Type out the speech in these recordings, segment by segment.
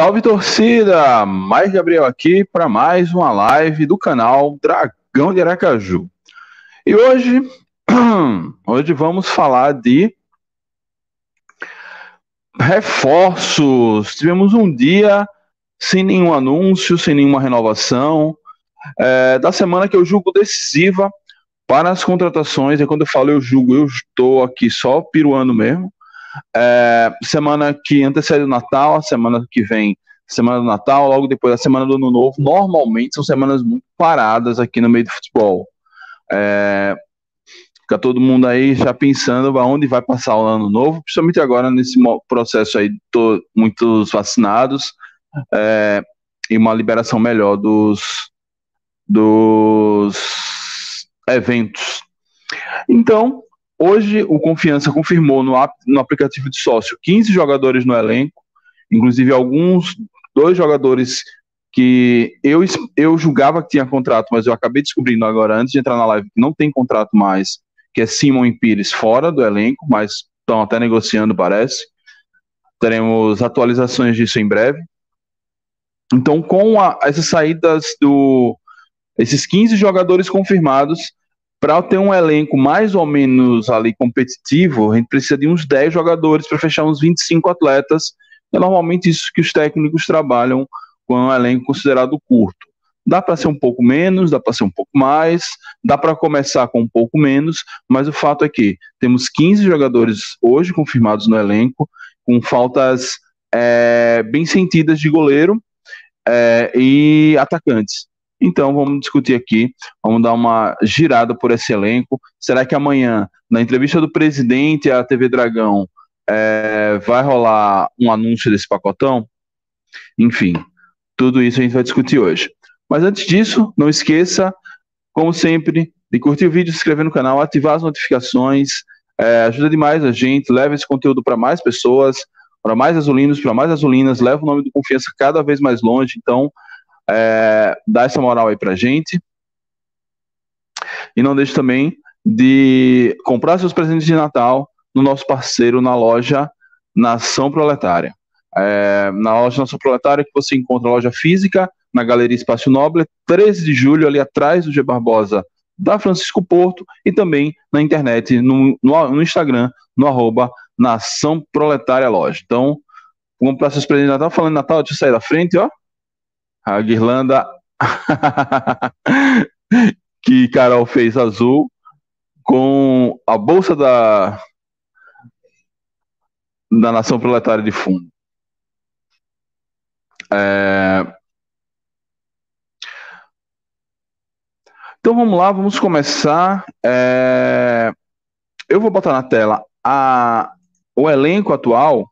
Salve torcida! Mais Gabriel aqui para mais uma live do canal Dragão de Aracaju. E hoje, hoje vamos falar de reforços. Tivemos um dia sem nenhum anúncio, sem nenhuma renovação, é, da semana que eu julgo decisiva para as contratações. E quando eu falo eu julgo, eu estou aqui só piruando mesmo. É, semana que antecede o Natal, a semana que vem, semana do Natal, logo depois da semana do Ano Novo, normalmente são semanas muito paradas aqui no meio do futebol. É, fica todo mundo aí já pensando aonde vai passar o Ano Novo, principalmente agora nesse processo aí, tô, muitos vacinados é, e uma liberação melhor dos, dos eventos. Então, Hoje, o Confiança confirmou no, no aplicativo de sócio 15 jogadores no elenco, inclusive alguns, dois jogadores que eu, eu julgava que tinha contrato, mas eu acabei descobrindo agora, antes de entrar na live, que não tem contrato mais, que é Simon e Pires fora do elenco, mas estão até negociando, parece. Teremos atualizações disso em breve. Então, com a, essas saídas do. Esses 15 jogadores confirmados, para ter um elenco mais ou menos ali competitivo, a gente precisa de uns 10 jogadores para fechar uns 25 atletas. É normalmente isso que os técnicos trabalham com um elenco considerado curto. Dá para ser um pouco menos, dá para ser um pouco mais, dá para começar com um pouco menos, mas o fato é que temos 15 jogadores hoje confirmados no elenco, com faltas é, bem sentidas de goleiro é, e atacantes. Então vamos discutir aqui, vamos dar uma girada por esse elenco. Será que amanhã, na entrevista do presidente à TV Dragão, é, vai rolar um anúncio desse pacotão? Enfim, tudo isso a gente vai discutir hoje. Mas antes disso, não esqueça, como sempre, de curtir o vídeo, se inscrever no canal, ativar as notificações. É, ajuda demais a gente, leva esse conteúdo para mais pessoas, para mais azulinos, para mais azulinas, leva o nome do Confiança cada vez mais longe. Então, é, dar essa moral aí pra gente. E não deixe também de comprar seus presentes de Natal no nosso parceiro na loja Nação Proletária. É, na loja Nação Proletária que você encontra a loja física na Galeria Espaço Nobre, 13 de julho, ali atrás do G Barbosa da Francisco Porto e também na internet, no, no, no Instagram, no arroba Nação Proletária Loja. Então, comprar seus presentes de Natal, falando Natal, deixa eu sair da frente, ó. A guirlanda que Carol fez azul com a bolsa da da Nação Proletária de Fundo. É... Então vamos lá, vamos começar. É... Eu vou botar na tela a... o elenco atual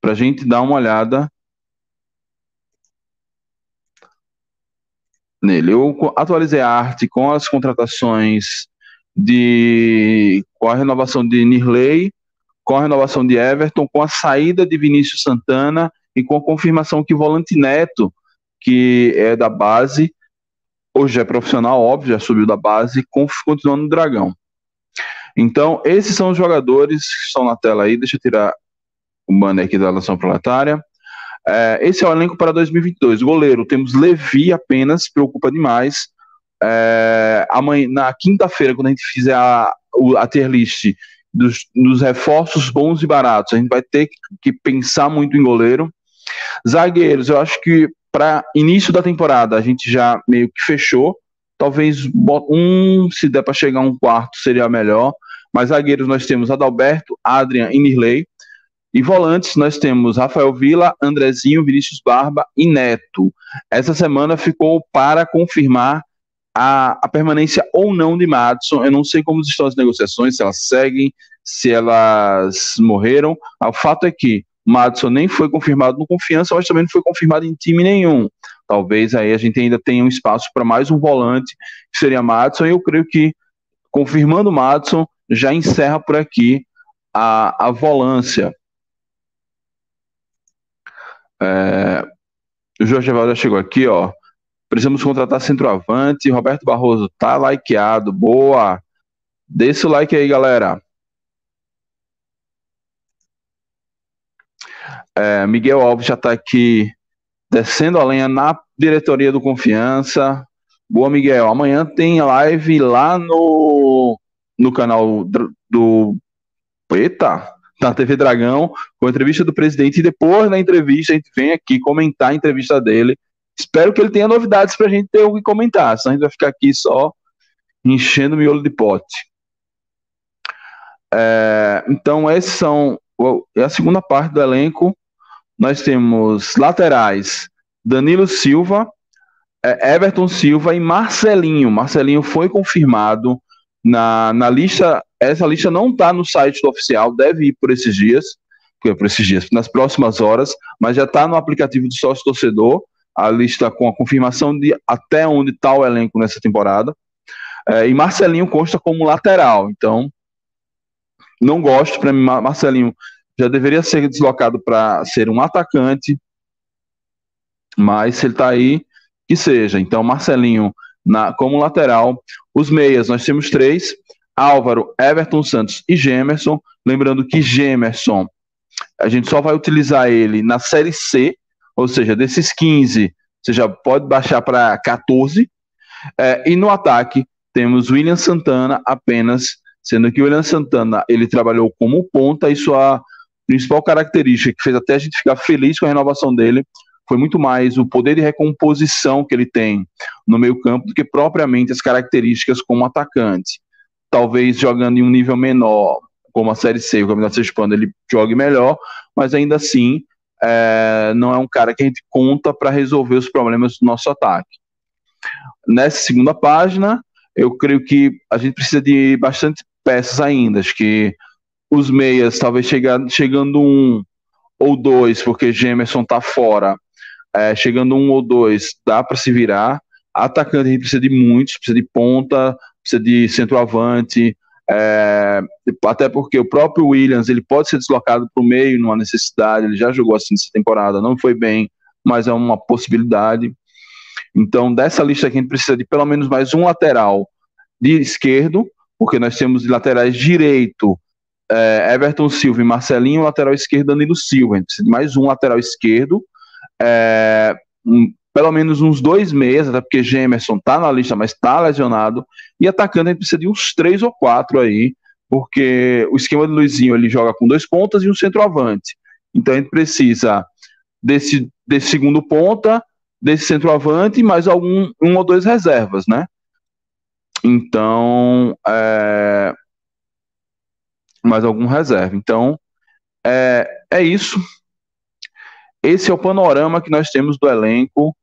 para a gente dar uma olhada nele. Eu atualizei a arte com as contratações de com a renovação de Nirley, com a renovação de Everton, com a saída de Vinícius Santana e com a confirmação que Volante Neto, que é da base, hoje é profissional, óbvio, já subiu da base, continuando no Dragão. Então, esses são os jogadores que estão na tela aí. Deixa eu tirar o banner aqui da Nação Proletária. É, esse é o elenco para 2022. Goleiro, temos Levi apenas, preocupa demais. É, amanhã, na quinta-feira, quando a gente fizer a, a tier list, dos, dos reforços bons e baratos. A gente vai ter que pensar muito em goleiro. Zagueiros, eu acho que para início da temporada a gente já meio que fechou. Talvez um, se der para chegar um quarto, seria melhor. Mas zagueiros nós temos Adalberto, Adrian e Nirley. E volantes nós temos Rafael Vila, Andrezinho, Vinícius Barba e Neto. Essa semana ficou para confirmar a, a permanência ou não de Madison. Eu não sei como estão as negociações, se elas seguem, se elas morreram. O fato é que Madison nem foi confirmado no confiança, mas também não foi confirmado em time nenhum. Talvez aí a gente ainda tenha um espaço para mais um volante, que seria Madison, e eu creio que confirmando Madison, já encerra por aqui a, a volância. É, o Jorge Evaldo já chegou aqui, ó. Precisamos contratar centroavante. Roberto Barroso tá likeado. Boa. Deixa o like aí, galera. É, Miguel Alves já está aqui descendo a lenha na diretoria do Confiança. Boa, Miguel. Amanhã tem live lá no, no canal do. Eita! Na TV Dragão, com a entrevista do presidente. E depois da entrevista, a gente vem aqui comentar a entrevista dele Espero que ele tenha novidades para a gente ter o que comentar, senão a gente vai ficar aqui só enchendo o miolo de pote. É, então, esses são é a segunda parte do elenco. Nós temos laterais Danilo Silva, é, Everton Silva e Marcelinho. Marcelinho foi confirmado na, na lista. Essa lista não está no site do oficial, deve ir por esses dias, por esses dias, nas próximas horas, mas já está no aplicativo do sócio torcedor a lista com a confirmação de até onde está o elenco nessa temporada. É, e Marcelinho consta como lateral, então não gosto. Para mim, Marcelinho já deveria ser deslocado para ser um atacante, mas se ele está aí, que seja. Então, Marcelinho na, como lateral. Os meias, nós temos três: Álvaro, Everton Santos e Gemerson. Lembrando que Gemerson, a gente só vai utilizar ele na Série C, ou seja, desses 15, você já pode baixar para 14. É, e no ataque, temos William Santana apenas, sendo que o William Santana ele trabalhou como ponta e sua principal característica, que fez até a gente ficar feliz com a renovação dele, foi muito mais o poder de recomposição que ele tem no meio-campo do que propriamente as características como atacante. Talvez jogando em um nível menor, como a Série C, o Campeonato Sergipano, ele jogue melhor, mas ainda assim é, não é um cara que a gente conta para resolver os problemas do nosso ataque. Nessa segunda página, eu creio que a gente precisa de bastante peças ainda. Acho que os meias, talvez chegando, chegando um ou dois, porque Gemerson está fora, é, chegando um ou dois, dá para se virar. Atacante a gente precisa de muitos, precisa de ponta, precisa de centroavante, é, até porque o próprio Williams ele pode ser deslocado para o meio numa necessidade, ele já jogou assim essa temporada, não foi bem, mas é uma possibilidade. Então, dessa lista aqui, a gente precisa de pelo menos mais um lateral de esquerdo, porque nós temos de laterais direito é, Everton Silva e Marcelinho, lateral esquerdo Danilo Silva. A gente precisa de mais um lateral esquerdo, é, um, pelo menos uns dois meses, até porque Gemerson tá na lista, mas tá lesionado. E atacando, a gente precisa de uns três ou quatro aí, porque o esquema do Luizinho ele joga com dois pontas e um centroavante. Então a gente precisa desse, desse segundo ponta, desse centroavante mais algum um ou dois reservas, né? Então, é... mais algum reserva. Então, é, é isso. Esse é o panorama que nós temos do elenco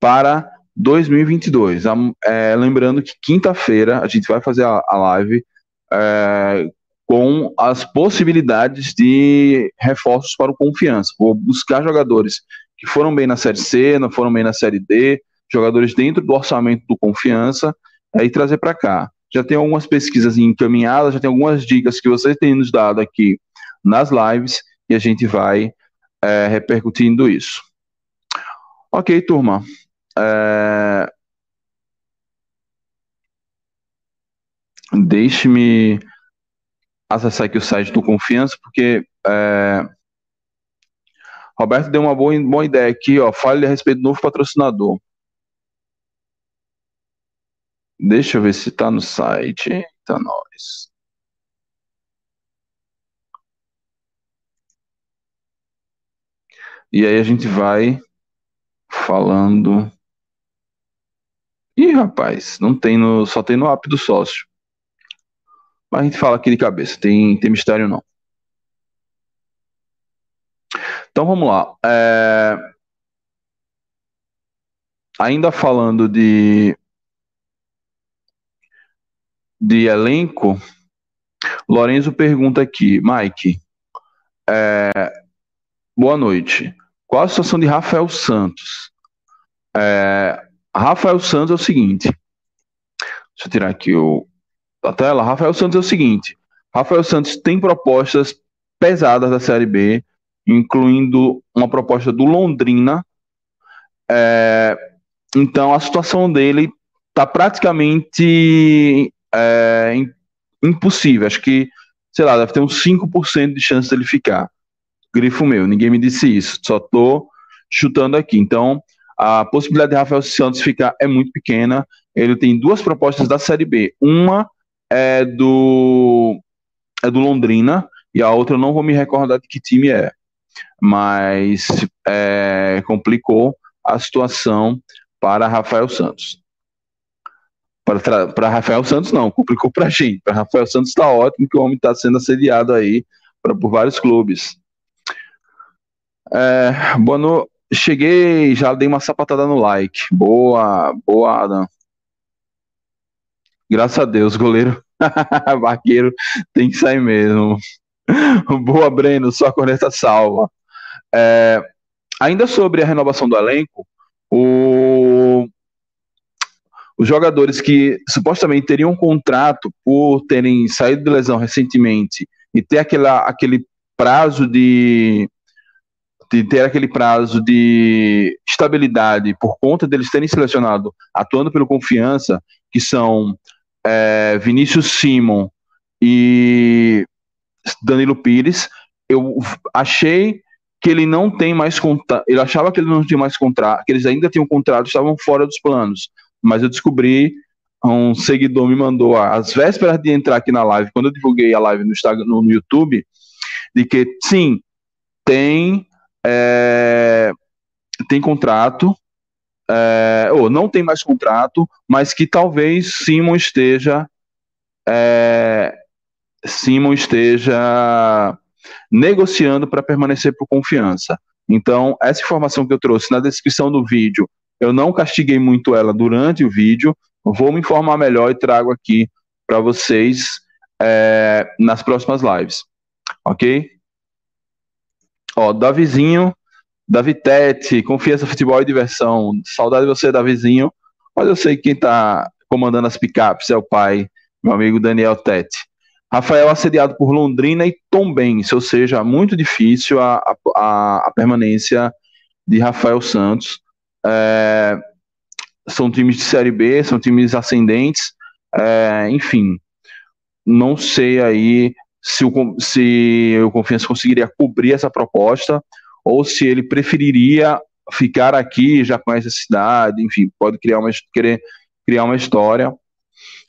para 2022. É, lembrando que quinta-feira a gente vai fazer a, a live é, com as possibilidades de reforços para o confiança. Vou buscar jogadores que foram bem na Série C, não foram bem na Série D, jogadores dentro do orçamento do confiança, e trazer para cá. Já tem algumas pesquisas encaminhadas, já tem algumas dicas que vocês têm nos dado aqui nas lives e a gente vai é, repercutindo isso. Ok, turma. É... Deixe-me acessar aqui o site do Confiança, porque é... Roberto deu uma boa, boa ideia aqui, ó. Fale a respeito do novo patrocinador. Deixa eu ver se está no site. Eita, nós. E aí a gente vai falando. Ih, rapaz, não tem no. Só tem no app do sócio. Mas a gente fala aqui de cabeça, tem, tem mistério não. Então vamos lá. É... Ainda falando de, de elenco, Lorenzo pergunta aqui, Mike, é... boa noite. Qual a situação de Rafael Santos? É... Rafael Santos é o seguinte. Deixa eu tirar aqui o, a tela. Rafael Santos é o seguinte. Rafael Santos tem propostas pesadas da Série B incluindo uma proposta do Londrina. É, então a situação dele está praticamente é, impossível. Acho que, sei lá, deve ter uns 5% de chance dele ficar. Grifo meu, ninguém me disse isso, só tô chutando aqui. Então, a possibilidade de Rafael Santos ficar é muito pequena. Ele tem duas propostas da Série B. Uma é do é do Londrina e a outra eu não vou me recordar de que time é mas é, complicou a situação para Rafael Santos. Para, para Rafael Santos, não, complicou para a gente. Para Rafael Santos está ótimo que o homem está sendo assediado aí pra, por vários clubes. É, boa no... Cheguei, já dei uma sapatada no like. Boa, boa, Adam. Graças a Deus, goleiro. Vaqueiro tem que sair mesmo. Boa, Breno, sua corneta salva. É, ainda sobre a renovação do elenco, o, os jogadores que supostamente teriam um contrato por terem saído de lesão recentemente e ter aquela, aquele prazo de, de ter aquele prazo de estabilidade por conta deles terem selecionado atuando pelo confiança, que são é, Vinícius Simon e Danilo Pires, eu achei que ele não tem mais contrato. Ele achava que ele não tinha mais contrato, que eles ainda tinham contrato, estavam fora dos planos. Mas eu descobri, um seguidor me mandou às vésperas de entrar aqui na live, quando eu divulguei a live no Instagram, no YouTube, de que sim, tem é, tem contrato, é, ou não tem mais contrato, mas que talvez Simon esteja é, Simon esteja negociando para permanecer por confiança. Então, essa informação que eu trouxe na descrição do vídeo, eu não castiguei muito ela durante o vídeo, vou me informar melhor e trago aqui para vocês é, nas próximas lives. Ok? Ó, Davizinho, Davi Tete, confiança, futebol e diversão. Saudade de você, Davizinho. Mas eu sei que quem está comandando as picapes é o pai, meu amigo Daniel Tete. Rafael assediado por Londrina e Tombense, ou seja, muito difícil a, a, a permanência de Rafael Santos. É, são times de Série B, são times ascendentes, é, enfim, não sei aí se o, se o Confiança conseguiria cobrir essa proposta ou se ele preferiria ficar aqui, já conhece a cidade, enfim, pode criar uma, querer criar uma história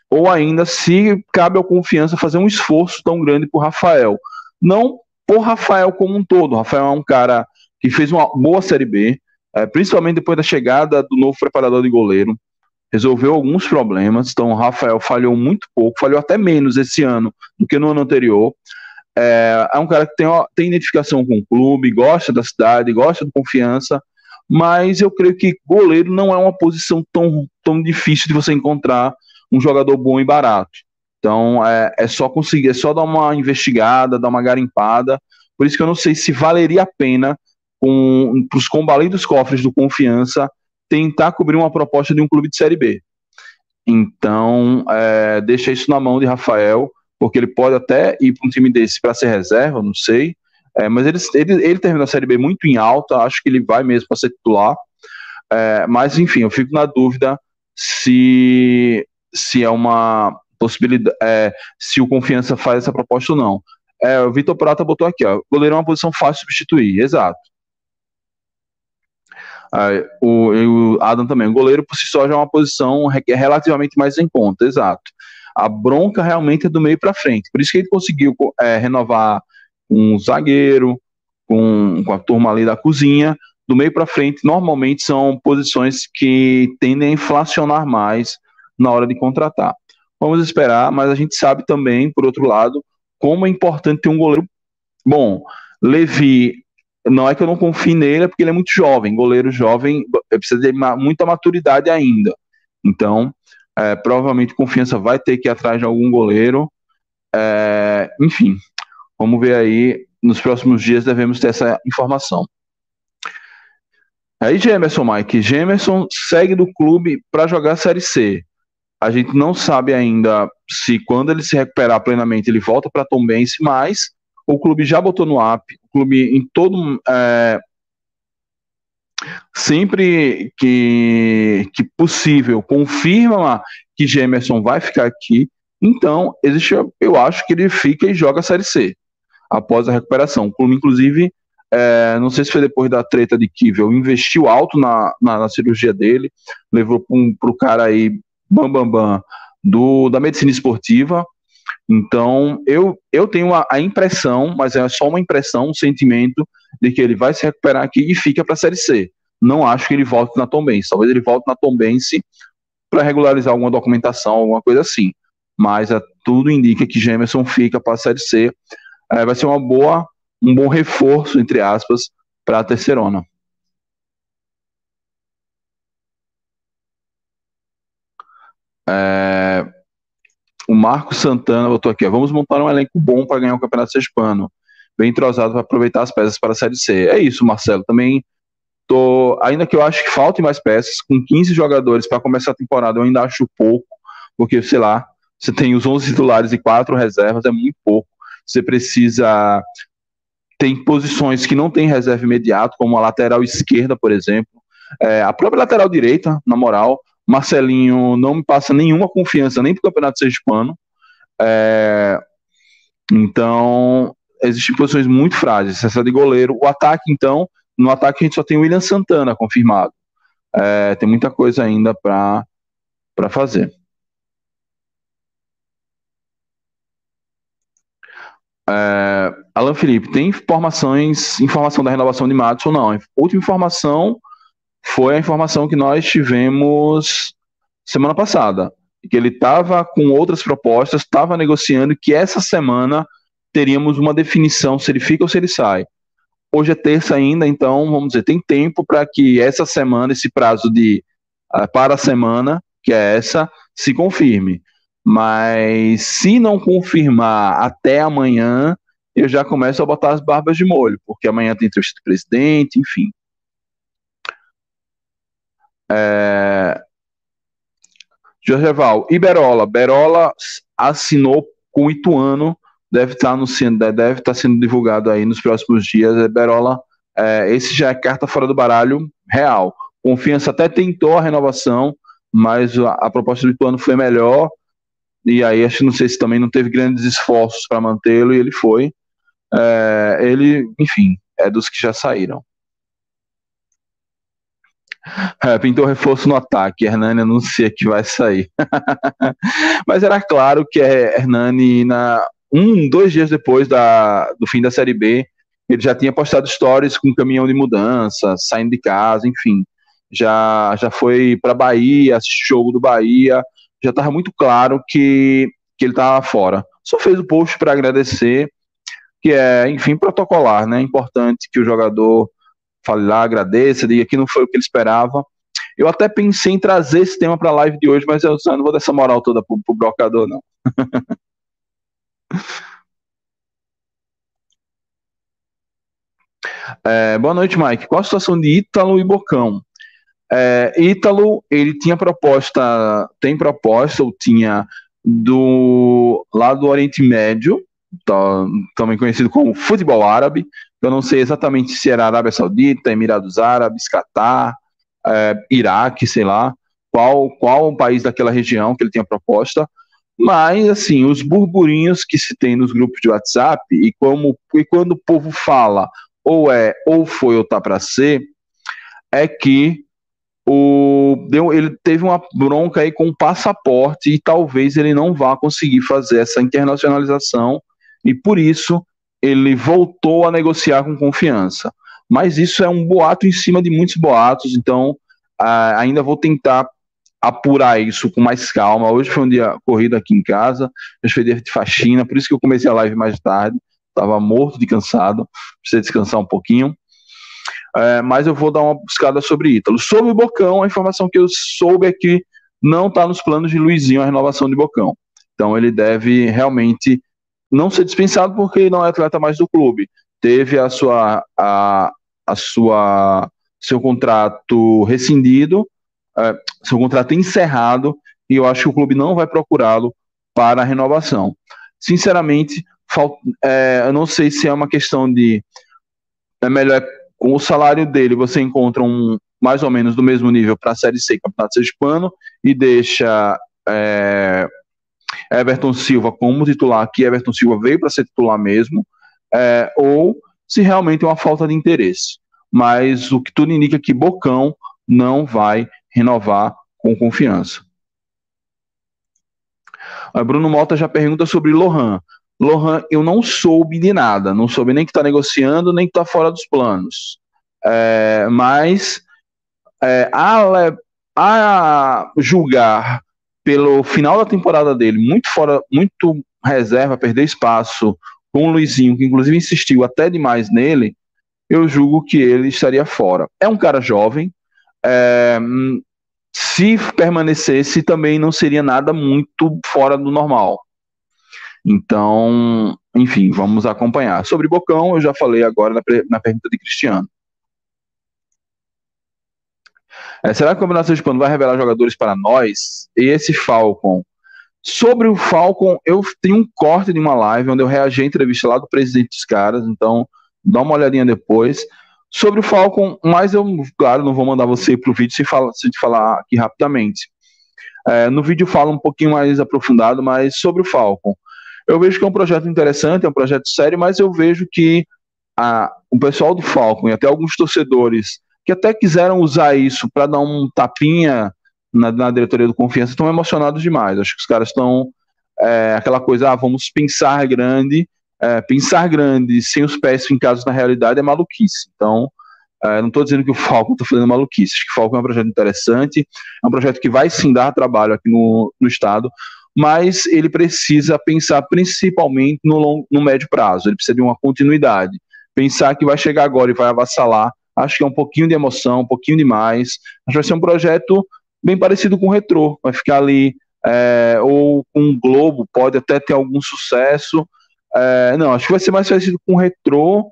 ou ainda se cabe ao confiança fazer um esforço tão grande por Rafael. Não por Rafael como um todo. Rafael é um cara que fez uma boa Série B, é, principalmente depois da chegada do novo preparador de goleiro. Resolveu alguns problemas, então o Rafael falhou muito pouco, falhou até menos esse ano do que no ano anterior. É, é um cara que tem, tem identificação com o clube, gosta da cidade, gosta de confiança, mas eu creio que goleiro não é uma posição tão, tão difícil de você encontrar um jogador bom e barato. Então é, é só conseguir, é só dar uma investigada, dar uma garimpada. Por isso que eu não sei se valeria a pena para os combalidos cofres do Confiança tentar cobrir uma proposta de um clube de Série B. Então, é, deixa isso na mão de Rafael, porque ele pode até ir para um time desse para ser reserva, não sei. É, mas ele, ele, ele terminou a Série B muito em alta, acho que ele vai mesmo para ser titular. É, mas, enfim, eu fico na dúvida se se é uma possibilidade, é, se o Confiança faz essa proposta ou não. É, o Vitor Prata botou aqui, ó, goleiro é uma posição fácil de substituir, exato. É, o, o, Adam também, o goleiro por si só já é uma posição relativamente mais em conta, exato. A bronca realmente é do meio para frente, por isso que ele conseguiu é, renovar um zagueiro, com, com a turma ali da cozinha. Do meio para frente, normalmente são posições que tendem a inflacionar mais na hora de contratar. Vamos esperar, mas a gente sabe também, por outro lado, como é importante ter um goleiro bom. Levi, não é que eu não confie nele, é porque ele é muito jovem. Goleiro jovem precisa de muita maturidade ainda. Então, é, provavelmente confiança vai ter que ir atrás de algum goleiro. É, enfim, vamos ver aí. Nos próximos dias devemos ter essa informação. Aí, Gemerson, Mike. Gemerson segue do clube para jogar a Série C. A gente não sabe ainda se quando ele se recuperar plenamente ele volta para Tom Bense, mas o clube já botou no app, o clube em todo. É, sempre que, que possível confirma que Gemerson vai ficar aqui, então existe, eu acho que ele fica e joga a Série C após a recuperação. O clube, inclusive, é, não sei se foi depois da treta de Kivel, investiu alto na, na, na cirurgia dele, levou para um, o cara aí, bam, bam, bam, do, da medicina esportiva. Então, eu, eu tenho a, a impressão, mas é só uma impressão, um sentimento, de que ele vai se recuperar aqui e fica para a Série C. Não acho que ele volte na Tombense. Talvez ele volte na Tombense para regularizar alguma documentação, alguma coisa assim. Mas é, tudo indica que Gemerson fica para a Série C. É, vai ser uma boa, um bom reforço, entre aspas, para a Terceirona. É, o Marco Santana botou aqui: ó, vamos montar um elenco bom para ganhar o Campeonato Sexpano. Bem entrosado para aproveitar as peças para a Série C. É isso, Marcelo. Também tô. Ainda que eu acho que faltem mais peças, com 15 jogadores para começar a temporada, eu ainda acho pouco, porque, sei lá, você tem os 11 titulares e 4 reservas, é muito pouco. Você precisa. Tem posições que não tem reserva imediato, como a lateral esquerda, por exemplo. É, a própria lateral direita, na moral, Marcelinho não me passa nenhuma confiança nem para o Campeonato Sergipano. É, então, existem posições muito frágeis. Essa de goleiro. O ataque, então, no ataque a gente só tem o William Santana confirmado. É, tem muita coisa ainda para fazer. É, Alan Felipe, tem informações, informação da renovação de Matos ou não? Última informação foi a informação que nós tivemos semana passada, que ele estava com outras propostas, estava negociando que essa semana teríamos uma definição se ele fica ou se ele sai. Hoje é terça ainda, então vamos dizer, tem tempo para que essa semana, esse prazo de uh, para a semana, que é essa, se confirme. Mas se não confirmar até amanhã, eu já começo a botar as barbas de molho, porque amanhã tem entrevista do presidente, enfim. É... Jorge Val, Iberola. Berola assinou com o Ituano, deve estar, tá no, deve estar tá sendo divulgado aí nos próximos dias. É, Berola, é, esse já é carta fora do baralho real. Confiança até tentou a renovação, mas a, a proposta do Ituano foi melhor. E aí, acho que não sei se também não teve grandes esforços para mantê-lo e ele foi. É, ele, enfim, é dos que já saíram. É, pintou reforço no ataque. Hernani anuncia que vai sair. Mas era claro que Hernani, na, um, dois dias depois da, do fim da Série B, ele já tinha postado stories com caminhão de mudança, saindo de casa, enfim. Já, já foi para Bahia, assistir jogo do Bahia. Já estava muito claro que, que ele estava fora. Só fez o post para agradecer, que é, enfim, protocolar, né? Importante que o jogador fale lá, agradeça, diga que não foi o que ele esperava. Eu até pensei em trazer esse tema para a live de hoje, mas eu não vou dar essa moral toda pro, pro brocador, não. é, boa noite, Mike. Qual a situação de Ítalo e Bocão? É, Ítalo, ele tinha proposta, tem proposta, ou tinha do lá do Oriente Médio, tá, também conhecido como futebol árabe, eu não sei exatamente se era Arábia Saudita, Emirados Árabes, Catar, é, Iraque, sei lá, qual, qual o país daquela região que ele tinha proposta. Mas, assim, os burburinhos que se tem nos grupos de WhatsApp, e, como, e quando o povo fala ou é, ou foi, ou tá para ser, é que o, deu, ele teve uma bronca aí com o passaporte e talvez ele não vá conseguir fazer essa internacionalização e por isso ele voltou a negociar com confiança. Mas isso é um boato em cima de muitos boatos, então ainda vou tentar apurar isso com mais calma. Hoje foi um dia corrido aqui em casa, foi dia de faxina, por isso que eu comecei a live mais tarde. Estava morto de cansado, precisei descansar um pouquinho. É, mas eu vou dar uma buscada sobre Ítalo. Sobre o Bocão, a informação que eu soube é que não está nos planos de Luizinho a renovação de Bocão. Então ele deve realmente não ser dispensado porque não é atleta mais do clube. Teve a sua a, a sua seu contrato rescindido, é, seu contrato encerrado e eu acho que o clube não vai procurá-lo para a renovação. Sinceramente, é, eu não sei se é uma questão de é melhor com o salário dele você encontra um mais ou menos do mesmo nível para a Série C, Campeonato Sergipano e deixa é, Everton Silva como titular, que Everton Silva veio para ser titular mesmo, é, ou se realmente é uma falta de interesse. Mas o que tudo indica é que Bocão não vai renovar com confiança. Bruno Mota já pergunta sobre Lohan. Lohan, eu não soube de nada, não soube nem que está negociando, nem que está fora dos planos. É, mas é, a, a julgar pelo final da temporada dele, muito fora, muito reserva, perder espaço com o Luizinho, que inclusive insistiu até demais nele, eu julgo que ele estaria fora. É um cara jovem, é, se permanecesse também não seria nada muito fora do normal. Então, enfim, vamos acompanhar. Sobre Bocão, eu já falei agora na, na pergunta de Cristiano. É, será que o Campeonato Hispano vai revelar jogadores para nós? E esse Falcon? Sobre o Falcon, eu tenho um corte de uma live onde eu reagi à entrevista lá do presidente dos caras, então dá uma olhadinha depois. Sobre o Falcon, mas eu, claro, não vou mandar você para o vídeo se, fala, te falar aqui rapidamente. É, no vídeo fala um pouquinho mais aprofundado, mas sobre o Falcon. Eu vejo que é um projeto interessante, é um projeto sério, mas eu vejo que a, o pessoal do Falcon e até alguns torcedores que até quiseram usar isso para dar um tapinha na, na, diretoria do Confiança estão emocionados demais. Acho que os caras estão é, aquela coisa, ah, vamos pensar grande. É, pensar grande sem os pés fincados na realidade é maluquice. Então, é, não estou dizendo que o Falcon está fazendo maluquice. Acho que o Falcon é um projeto interessante, é um projeto que vai sim dar trabalho aqui no, no estado, mas ele precisa pensar principalmente no, long, no médio prazo, ele precisa de uma continuidade. Pensar que vai chegar agora e vai avassalar, acho que é um pouquinho de emoção, um pouquinho demais. Acho que vai ser um projeto bem parecido com o Retrô, vai ficar ali, é, ou com o Globo, pode até ter algum sucesso. É, não, acho que vai ser mais parecido com o Retrô,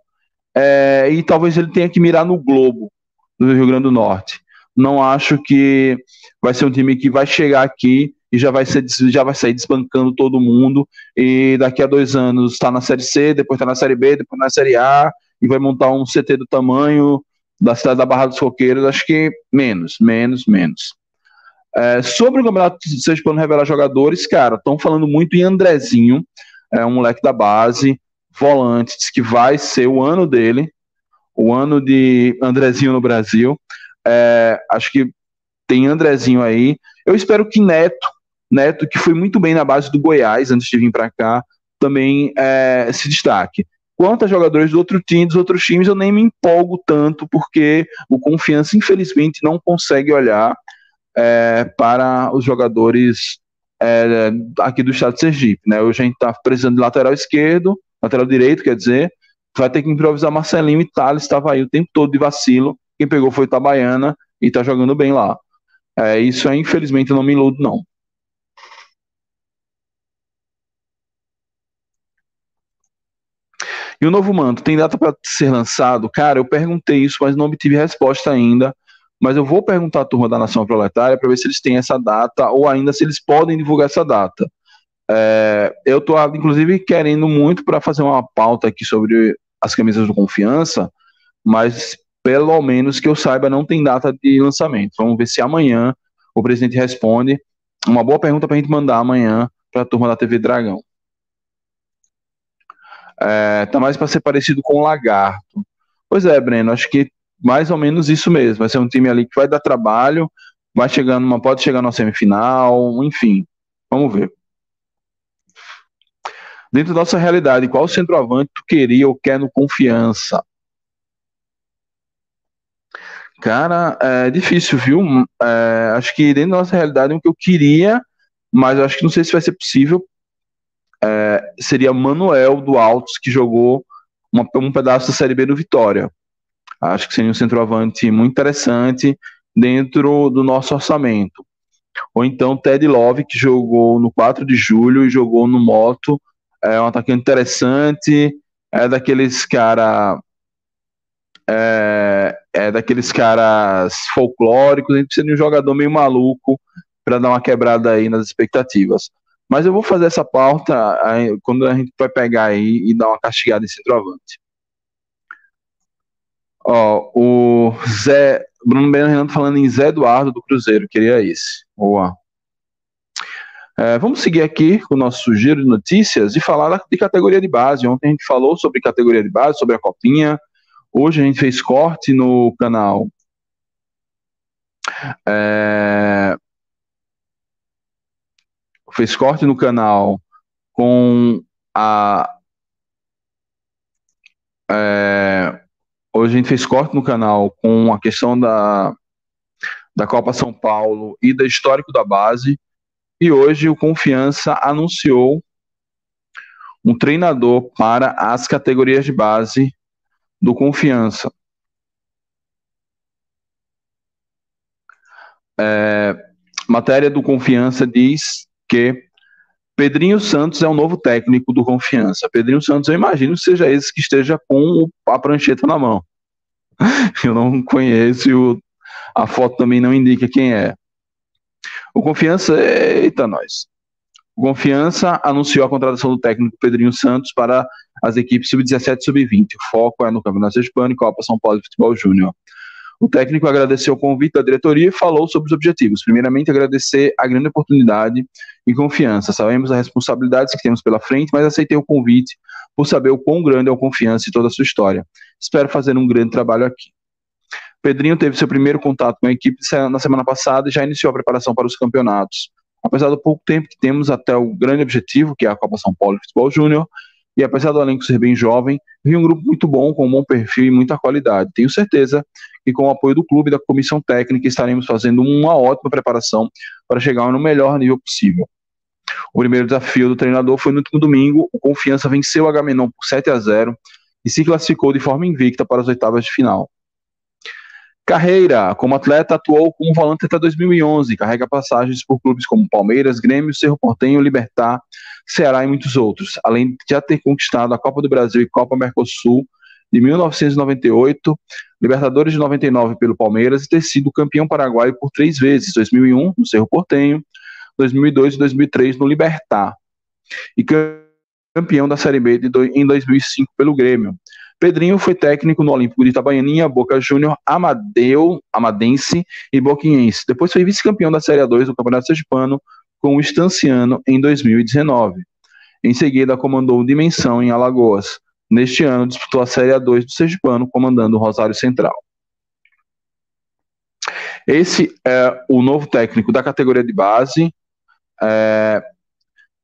é, e talvez ele tenha que mirar no Globo do Rio Grande do Norte. Não acho que vai ser um time que vai chegar aqui e já vai, ser, já vai sair desbancando todo mundo. E daqui a dois anos está na Série C, depois está na Série B, depois na Série A, e vai montar um CT do tamanho da cidade da Barra dos Coqueiros. Acho que menos, menos, menos. É, sobre o Campeonato Plano Revelar Jogadores, cara, estão falando muito em Andrezinho, é um moleque da base, volante, diz que vai ser o ano dele, o ano de Andrezinho no Brasil. É, acho que tem Andrezinho aí. Eu espero que Neto Neto, que foi muito bem na base do Goiás antes de vir para cá, também é, se destaque. Quanto a jogadores do outro time, dos outros times, eu nem me empolgo tanto, porque o Confiança, infelizmente, não consegue olhar é, para os jogadores é, aqui do estado de Sergipe. Né? Hoje a gente está precisando de lateral esquerdo, lateral direito, quer dizer, vai ter que improvisar Marcelinho e Thales estava aí o tempo todo de vacilo. Quem pegou foi Itabaiana e está jogando bem lá. É, isso aí, infelizmente, eu não me iludo, não. E o novo manto tem data para ser lançado? Cara, eu perguntei isso, mas não obtive resposta ainda. Mas eu vou perguntar à turma da Nação Proletária para ver se eles têm essa data ou ainda se eles podem divulgar essa data. É, eu estou, inclusive, querendo muito para fazer uma pauta aqui sobre as camisas do Confiança, mas pelo menos que eu saiba, não tem data de lançamento. Vamos ver se amanhã o presidente responde. Uma boa pergunta para a gente mandar amanhã para a turma da TV Dragão. É, tá mais para ser parecido com o Lagarto. Pois é, Breno, acho que mais ou menos isso mesmo. Vai ser um time ali que vai dar trabalho, vai chegando, uma, pode chegar na semifinal, enfim. Vamos ver. Dentro da nossa realidade, qual centroavante tu queria ou quer no confiança? Cara, é difícil, viu? É, acho que dentro da nossa realidade, o que eu queria, mas acho que não sei se vai ser possível, é, seria Manuel do Altos, que jogou uma, um pedaço da Série B do Vitória. Acho que seria um centroavante muito interessante dentro do nosso orçamento. Ou então Ted Love, que jogou no 4 de julho e jogou no Moto. É um atacante interessante, é daqueles cara é, é daqueles caras folclóricos, a gente precisa de um jogador meio maluco para dar uma quebrada aí nas expectativas. Mas eu vou fazer essa pauta aí, quando a gente vai pegar aí e dar uma castigada em centroavante. Ó, o Zé, Bruno Bernardo falando em Zé Eduardo do Cruzeiro, queria esse. Boa. É, vamos seguir aqui com o nosso giro de notícias e falar de categoria de base. Ontem a gente falou sobre categoria de base, sobre a copinha. Hoje a gente fez corte no canal. É, fez corte no canal com a. É, hoje a gente fez corte no canal com a questão da, da Copa São Paulo e da histórico da base. E hoje o Confiança anunciou um treinador para as categorias de base do Confiança. É, matéria do Confiança diz que Pedrinho Santos é o novo técnico do Confiança. Pedrinho Santos, eu imagino que seja esse que esteja com a prancheta na mão. Eu não conheço e o, a foto também não indica quem é. O Confiança, eita nós. O Confiança anunciou a contratação do técnico Pedrinho Santos para as equipes sub-17 e sub-20. O foco é no Campeonato Hispânico e Copa São Paulo de Futebol Júnior. O técnico agradeceu o convite da diretoria e falou sobre os objetivos. Primeiramente, agradecer a grande oportunidade e confiança. Sabemos as responsabilidades que temos pela frente, mas aceitei o convite por saber o quão grande é o confiança e toda a sua história. Espero fazer um grande trabalho aqui. Pedrinho teve seu primeiro contato com a equipe na semana passada e já iniciou a preparação para os campeonatos. Apesar do pouco tempo que temos até o grande objetivo, que é a Copa São Paulo de Futebol Júnior, e apesar do elenco ser bem jovem, vi um grupo muito bom, com um bom perfil e muita qualidade. Tenho certeza que com o apoio do clube e da comissão técnica estaremos fazendo uma ótima preparação para chegar no melhor nível possível. O primeiro desafio do treinador foi no último domingo, o Confiança venceu o Agamenon por 7 a 0 e se classificou de forma invicta para as oitavas de final. Carreira, como atleta, atuou como volante até 2011, carrega passagens por clubes como Palmeiras, Grêmio, Cerro Portenho, Libertar, Ceará e muitos outros, além de já ter conquistado a Copa do Brasil e Copa Mercosul de 1998, Libertadores de 99 pelo Palmeiras e ter sido campeão paraguaio por três vezes, 2001 no Cerro Portenho, 2002 e 2003 no Libertar, e campeão da Série B em 2005 pelo Grêmio. Pedrinho foi técnico no Olímpico de Itabaianinha, Boca Júnior, Amadeu, Amadense e Boquinhense. Depois foi vice-campeão da Série A2 do Campeonato Sergipano com o Estanciano em 2019. Em seguida, comandou Dimensão em Alagoas. Neste ano, disputou a Série A2 do Sergipano, comandando o Rosário Central. Esse é o novo técnico da categoria de base. É...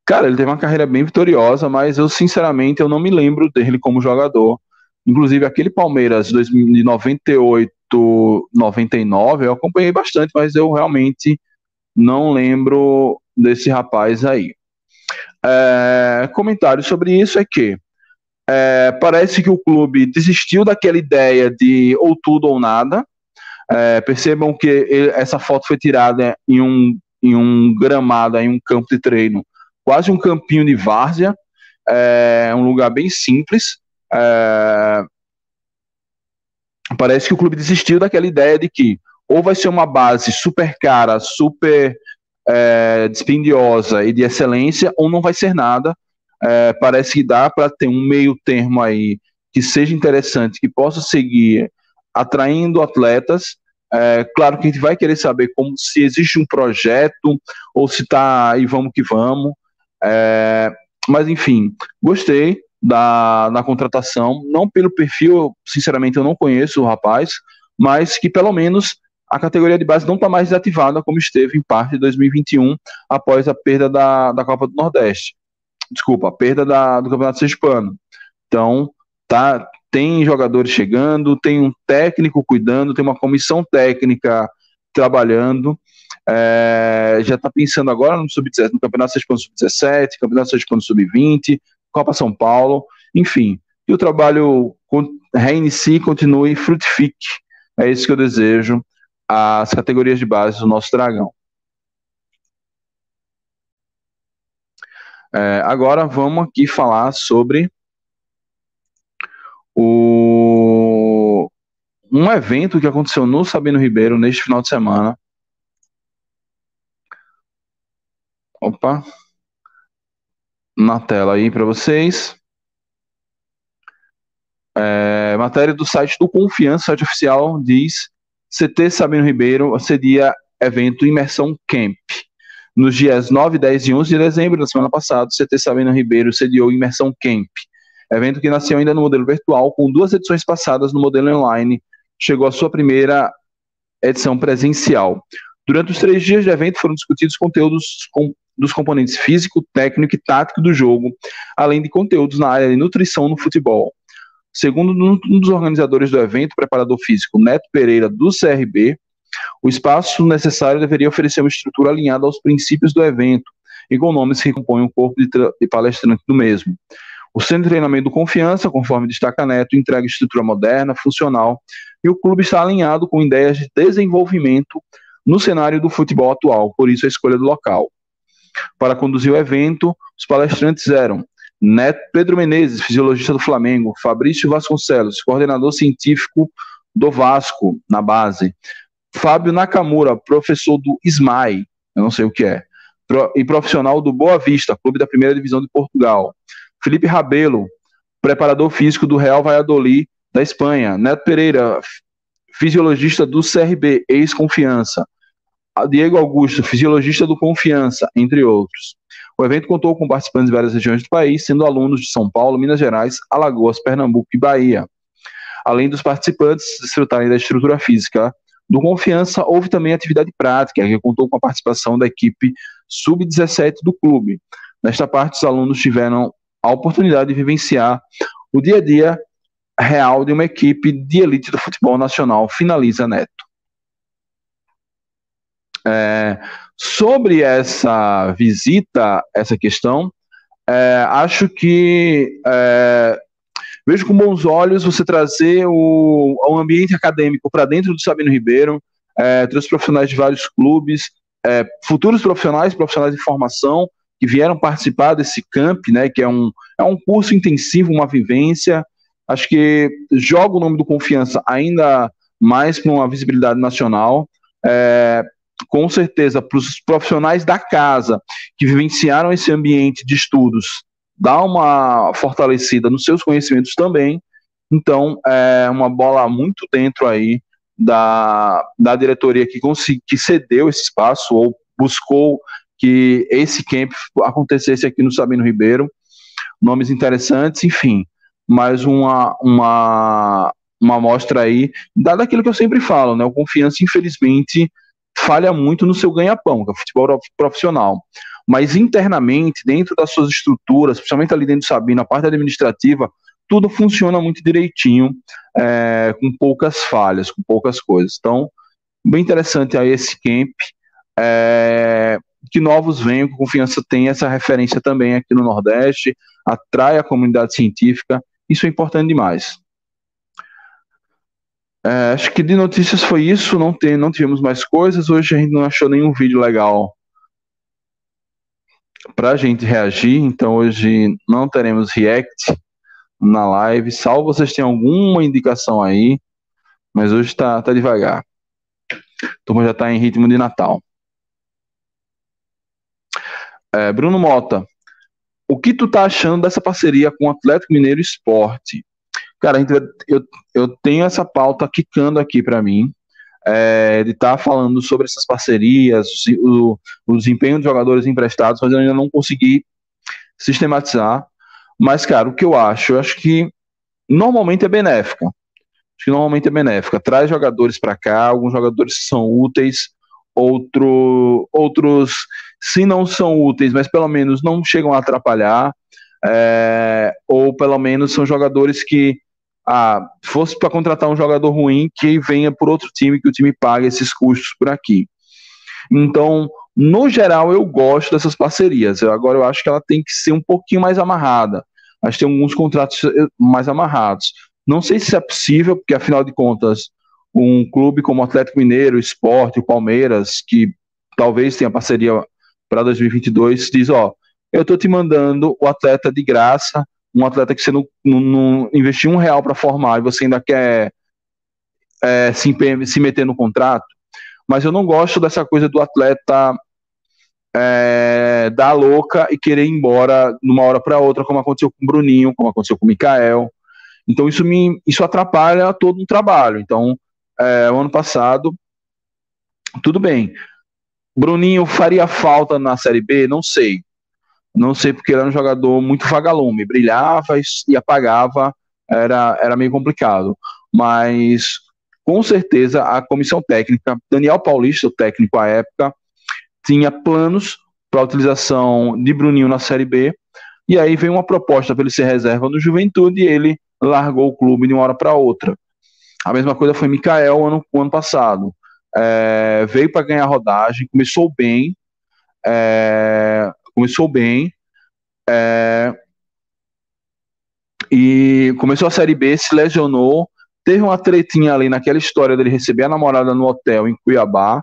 Cara, ele teve uma carreira bem vitoriosa, mas eu, sinceramente, eu não me lembro dele como jogador. Inclusive, aquele Palmeiras de 98, 99, eu acompanhei bastante, mas eu realmente não lembro desse rapaz aí. É, comentário sobre isso é que é, parece que o clube desistiu daquela ideia de ou tudo ou nada. É, percebam que ele, essa foto foi tirada em um, em um gramado, em um campo de treino, quase um campinho de várzea, é, um lugar bem simples. É, parece que o clube desistiu daquela ideia de que ou vai ser uma base super cara, super é, dispendiosa e de excelência, ou não vai ser nada. É, parece que dá para ter um meio termo aí que seja interessante, que possa seguir atraindo atletas. É, claro que a gente vai querer saber como se existe um projeto ou se está e vamos que vamos. É, mas enfim, gostei da, da contratação, não pelo perfil, sinceramente eu não conheço o rapaz, mas que pelo menos a categoria de base não está mais desativada como esteve em parte de 2021, após a perda da, da Copa do Nordeste. Desculpa, a perda da, do Campeonato Sergipano. Então, tá, tem jogadores chegando, tem um técnico cuidando, tem uma comissão técnica trabalhando. É, já está pensando agora no sub-17, no Campeonato Sergipano Sub-17, Campeonato Sergipano Sub-20, Copa São Paulo, enfim. E o trabalho reinicie, continue, frutifique. É isso que eu desejo às categorias de base do nosso Dragão. É, agora vamos aqui falar sobre o, um evento que aconteceu no Sabino Ribeiro neste final de semana. Opa. Na tela aí para vocês. É, matéria do site do Confiança, site oficial, diz CT Sabino Ribeiro cedia evento Imersão Camp. Nos dias 9, 10 e 11 de dezembro da semana passada, o CT Sabino Ribeiro sediou Imersão Camp, evento que nasceu ainda no modelo virtual, com duas edições passadas no modelo online, chegou à sua primeira edição presencial. Durante os três dias de evento foram discutidos conteúdos com, dos componentes físico, técnico e tático do jogo, além de conteúdos na área de nutrição no futebol. Segundo um dos organizadores do evento, preparador físico Neto Pereira, do CRB, o espaço necessário deveria oferecer uma estrutura alinhada aos princípios do evento e com nomes que compõem o corpo de, de palestrante do mesmo. O Centro de Treinamento do Confiança, conforme destaca Neto, entrega estrutura moderna, funcional, e o clube está alinhado com ideias de desenvolvimento no cenário do futebol atual, por isso a escolha do local. Para conduzir o evento, os palestrantes eram Neto Pedro Menezes, fisiologista do Flamengo, Fabrício Vasconcelos, coordenador científico do Vasco, na base, Fábio Nakamura, professor do SMAI, eu não sei o que é, e profissional do Boa Vista, clube da primeira divisão de Portugal, Felipe Rabelo, preparador físico do Real Valladolid da Espanha, Neto Pereira, fisiologista do CRB, ex-confiança, Diego Augusto, fisiologista do Confiança, entre outros. O evento contou com participantes de várias regiões do país, sendo alunos de São Paulo, Minas Gerais, Alagoas, Pernambuco e Bahia. Além dos participantes desfrutarem da estrutura física do Confiança, houve também atividade prática, que contou com a participação da equipe sub-17 do clube. Nesta parte, os alunos tiveram a oportunidade de vivenciar o dia a dia real de uma equipe de elite do futebol nacional, finaliza Neto. É, sobre essa visita, essa questão, é, acho que é, vejo com bons olhos você trazer o, o ambiente acadêmico para dentro do Sabino Ribeiro, é, trouxe profissionais de vários clubes, é, futuros profissionais, profissionais de formação, que vieram participar desse camp, né, que é um, é um curso intensivo, uma vivência. Acho que joga o nome do Confiança ainda mais para uma visibilidade nacional. É, com certeza, para os profissionais da casa que vivenciaram esse ambiente de estudos, dá uma fortalecida nos seus conhecimentos também. Então, é uma bola muito dentro aí da, da diretoria que, consegui, que cedeu esse espaço ou buscou que esse camp acontecesse aqui no Sabino Ribeiro. Nomes interessantes, enfim, mais uma, uma, uma amostra aí, dado aquilo que eu sempre falo, né? O Confiança, infelizmente, falha muito no seu ganha-pão, que é o futebol profissional. Mas internamente, dentro das suas estruturas, principalmente ali dentro do Sabino, a parte administrativa, tudo funciona muito direitinho, é, com poucas falhas, com poucas coisas. Então, bem interessante aí esse camp. É, que novos venham, que confiança tem essa referência também aqui no Nordeste, atrai a comunidade científica, isso é importante demais. É, acho que de notícias foi isso, não, tem, não tivemos mais coisas, hoje a gente não achou nenhum vídeo legal para a gente reagir, então hoje não teremos react na live, salvo vocês tenham alguma indicação aí, mas hoje está tá devagar. Turma já está em ritmo de Natal. É, Bruno Mota, o que tu tá achando dessa parceria com o Atlético Mineiro Esporte? Cara, eu, eu tenho essa pauta quicando aqui para mim, é, de estar tá falando sobre essas parcerias, o, o desempenho dos jogadores emprestados, mas eu ainda não consegui sistematizar. Mas, cara, o que eu acho? Eu acho que normalmente é benéfica. Acho que normalmente é benéfica. Traz jogadores para cá, alguns jogadores são úteis, outro, outros se não são úteis, mas pelo menos não chegam a atrapalhar. é, ou pelo menos são jogadores que ah, fosse para contratar um jogador ruim que venha por outro time que o time pague esses custos por aqui. Então, no geral, eu gosto dessas parcerias. Eu, agora, eu acho que ela tem que ser um pouquinho mais amarrada. Acho que tem alguns contratos eh, mais amarrados. Não sei se é possível, porque afinal de contas, um clube como o Atlético Mineiro, o Sport, o Palmeiras, que talvez tenha parceria para 2022, diz: Ó, eu estou te mandando o atleta de graça, um atleta que você não, não, não investiu um real para formar e você ainda quer é, se, se meter no contrato. Mas eu não gosto dessa coisa do atleta é, dar louca e querer ir embora de uma hora para outra, como aconteceu com o Bruninho, como aconteceu com o Mikael. Então isso me isso atrapalha todo o trabalho. Então, é, o ano passado, tudo bem. Bruninho faria falta na Série B? Não sei. Não sei porque ele era um jogador muito vagalume, brilhava e apagava, era, era meio complicado. Mas com certeza a comissão técnica, Daniel Paulista, o técnico à época, tinha planos para a utilização de Bruninho na Série B. E aí veio uma proposta para ele ser reserva no Juventude e ele largou o clube de uma hora para outra. A mesma coisa foi Mikael ano, ano passado. É, veio para ganhar rodagem, começou bem, é, começou bem, é, e começou a Série B, se lesionou, teve uma tretinha ali naquela história dele receber a namorada no hotel em Cuiabá,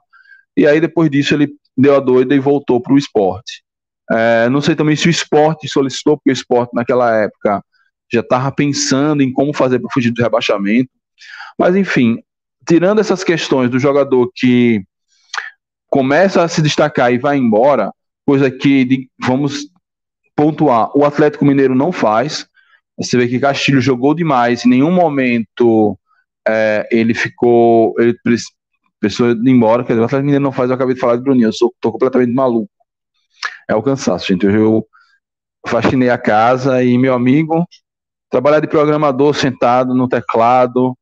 e aí depois disso ele deu a doida e voltou para o esporte. É, não sei também se o esporte solicitou, porque o esporte naquela época já estava pensando em como fazer para fugir do rebaixamento. Mas enfim, tirando essas questões do jogador que começa a se destacar e vai embora, coisa que, vamos pontuar, o Atlético Mineiro não faz. Você vê que Castilho jogou demais, em nenhum momento é, ele ficou. Ele precisou ir embora. Quer dizer, o Atlético Mineiro não faz, eu acabei de falar de Bruninho, eu sou, tô completamente maluco. É o cansaço, gente. Eu, faxinei a casa e meu amigo, trabalhar de programador sentado no teclado,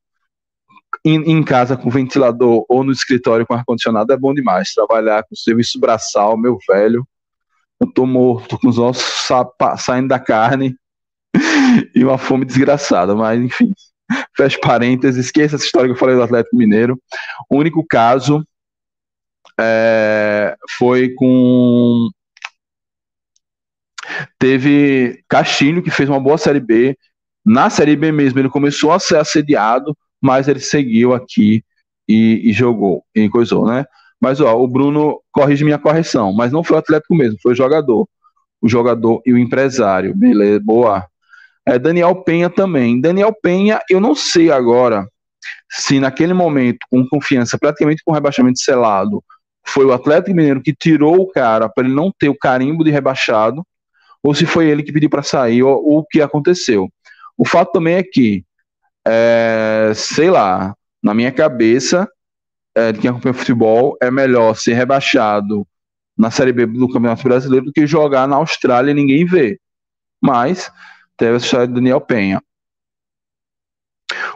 em, em, casa com ventilador ou no escritório com ar-condicionado é bom demais. Trabalhar com serviço braçal, meu velho. Eu tô morto, com os ossos sa saindo da carne e uma fome desgraçada, mas enfim. Fecha parênteses, esqueça essa história que eu falei do Atlético Mineiro. O único caso é, foi com. Teve Castilho, que fez uma boa Série B. Na Série B mesmo, ele começou a ser assediado, mas ele seguiu aqui e, e jogou, e coisou, né? Mas ó, o Bruno corrige minha correção, mas não foi o Atlético mesmo, foi o jogador. O jogador e o empresário. Beleza, boa. É, Daniel Penha também. Daniel Penha, eu não sei agora se naquele momento, com confiança, praticamente com rebaixamento selado, foi o Atlético Mineiro que tirou o cara para ele não ter o carimbo de rebaixado, ou se foi ele que pediu para sair, ou, o que aconteceu. O fato também é que é, sei lá, na minha cabeça, é, de quem acompanha futebol, é melhor ser rebaixado na Série B do Campeonato Brasileiro do que jogar na Austrália e ninguém vê. Mas teve essa história de Daniel Penha.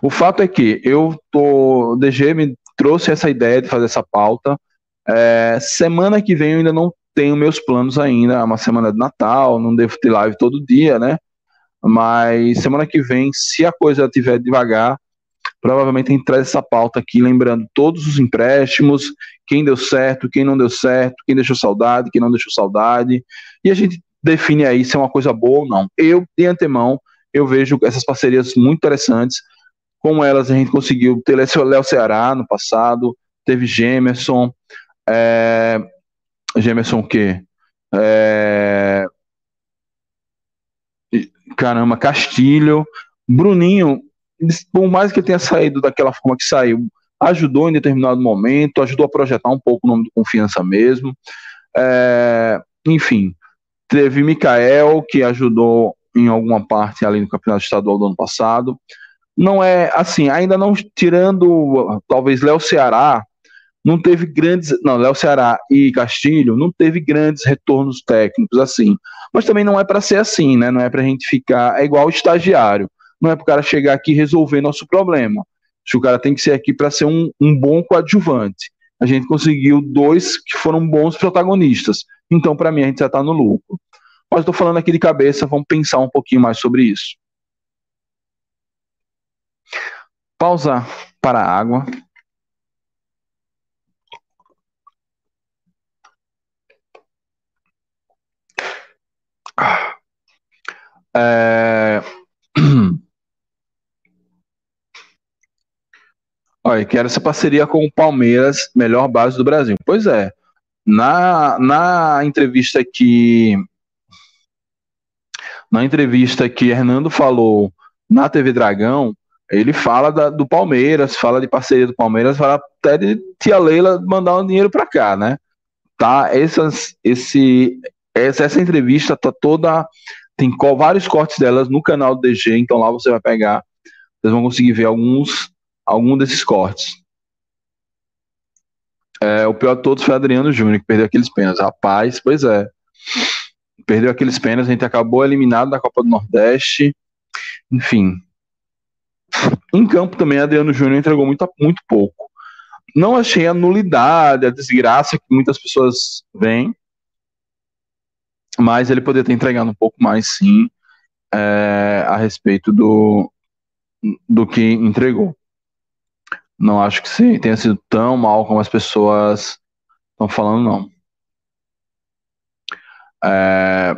O fato é que eu tô, o DG me trouxe essa ideia de fazer essa pauta. É, semana que vem eu ainda não tenho meus planos ainda, é uma semana de Natal, não devo ter live todo dia, né? Mas semana que vem, se a coisa estiver devagar, provavelmente a gente traz essa pauta aqui, lembrando todos os empréstimos, quem deu certo, quem não deu certo, quem deixou saudade, quem não deixou saudade, e a gente define aí se é uma coisa boa ou não. Eu, de antemão, eu vejo essas parcerias muito interessantes, como elas a gente conseguiu ter Léo Ceará no passado, teve Gemerson, é, Gemerson o quê? É, caramba, Castilho, Bruninho, por mais que tenha saído daquela forma que saiu, ajudou em determinado momento, ajudou a projetar um pouco o nome do Confiança mesmo. É, enfim, teve Mikael, que ajudou em alguma parte ali no Campeonato Estadual do ano passado. Não é assim, ainda não tirando talvez Léo Ceará, não teve grandes. Não, Léo Ceará e Castilho não teve grandes retornos técnicos assim. Mas também não é para ser assim, né? Não é para a gente ficar. É igual o estagiário. Não é para o cara chegar aqui e resolver nosso problema. Acho que o cara tem que ser aqui para ser um, um bom coadjuvante. A gente conseguiu dois que foram bons protagonistas. Então, para mim, a gente já está no lucro. mas estou falando aqui de cabeça, vamos pensar um pouquinho mais sobre isso. Pausa para a água. É... Olha, quero essa parceria com o Palmeiras, melhor base do Brasil. Pois é. Na, na entrevista que na entrevista que Hernando falou na TV Dragão, ele fala da, do Palmeiras, fala de parceria do Palmeiras, fala até de tia Leila mandar um dinheiro para cá, né? Tá, essas, esse, essa, essa entrevista tá toda tem vários cortes delas no canal do DG, então lá você vai pegar, vocês vão conseguir ver alguns, algum desses cortes. É, o pior de todos foi Adriano Júnior, que perdeu aqueles pênaltis. Rapaz, pois é. Perdeu aqueles pênaltis, a gente acabou eliminado da Copa do Nordeste. Enfim. Em campo também, Adriano Júnior entregou muito, muito pouco. Não achei a nulidade, a desgraça que muitas pessoas veem, mas ele poderia ter entregado um pouco mais, sim, é, a respeito do, do que entregou. Não acho que sim, tenha sido tão mal como as pessoas estão falando, não. É...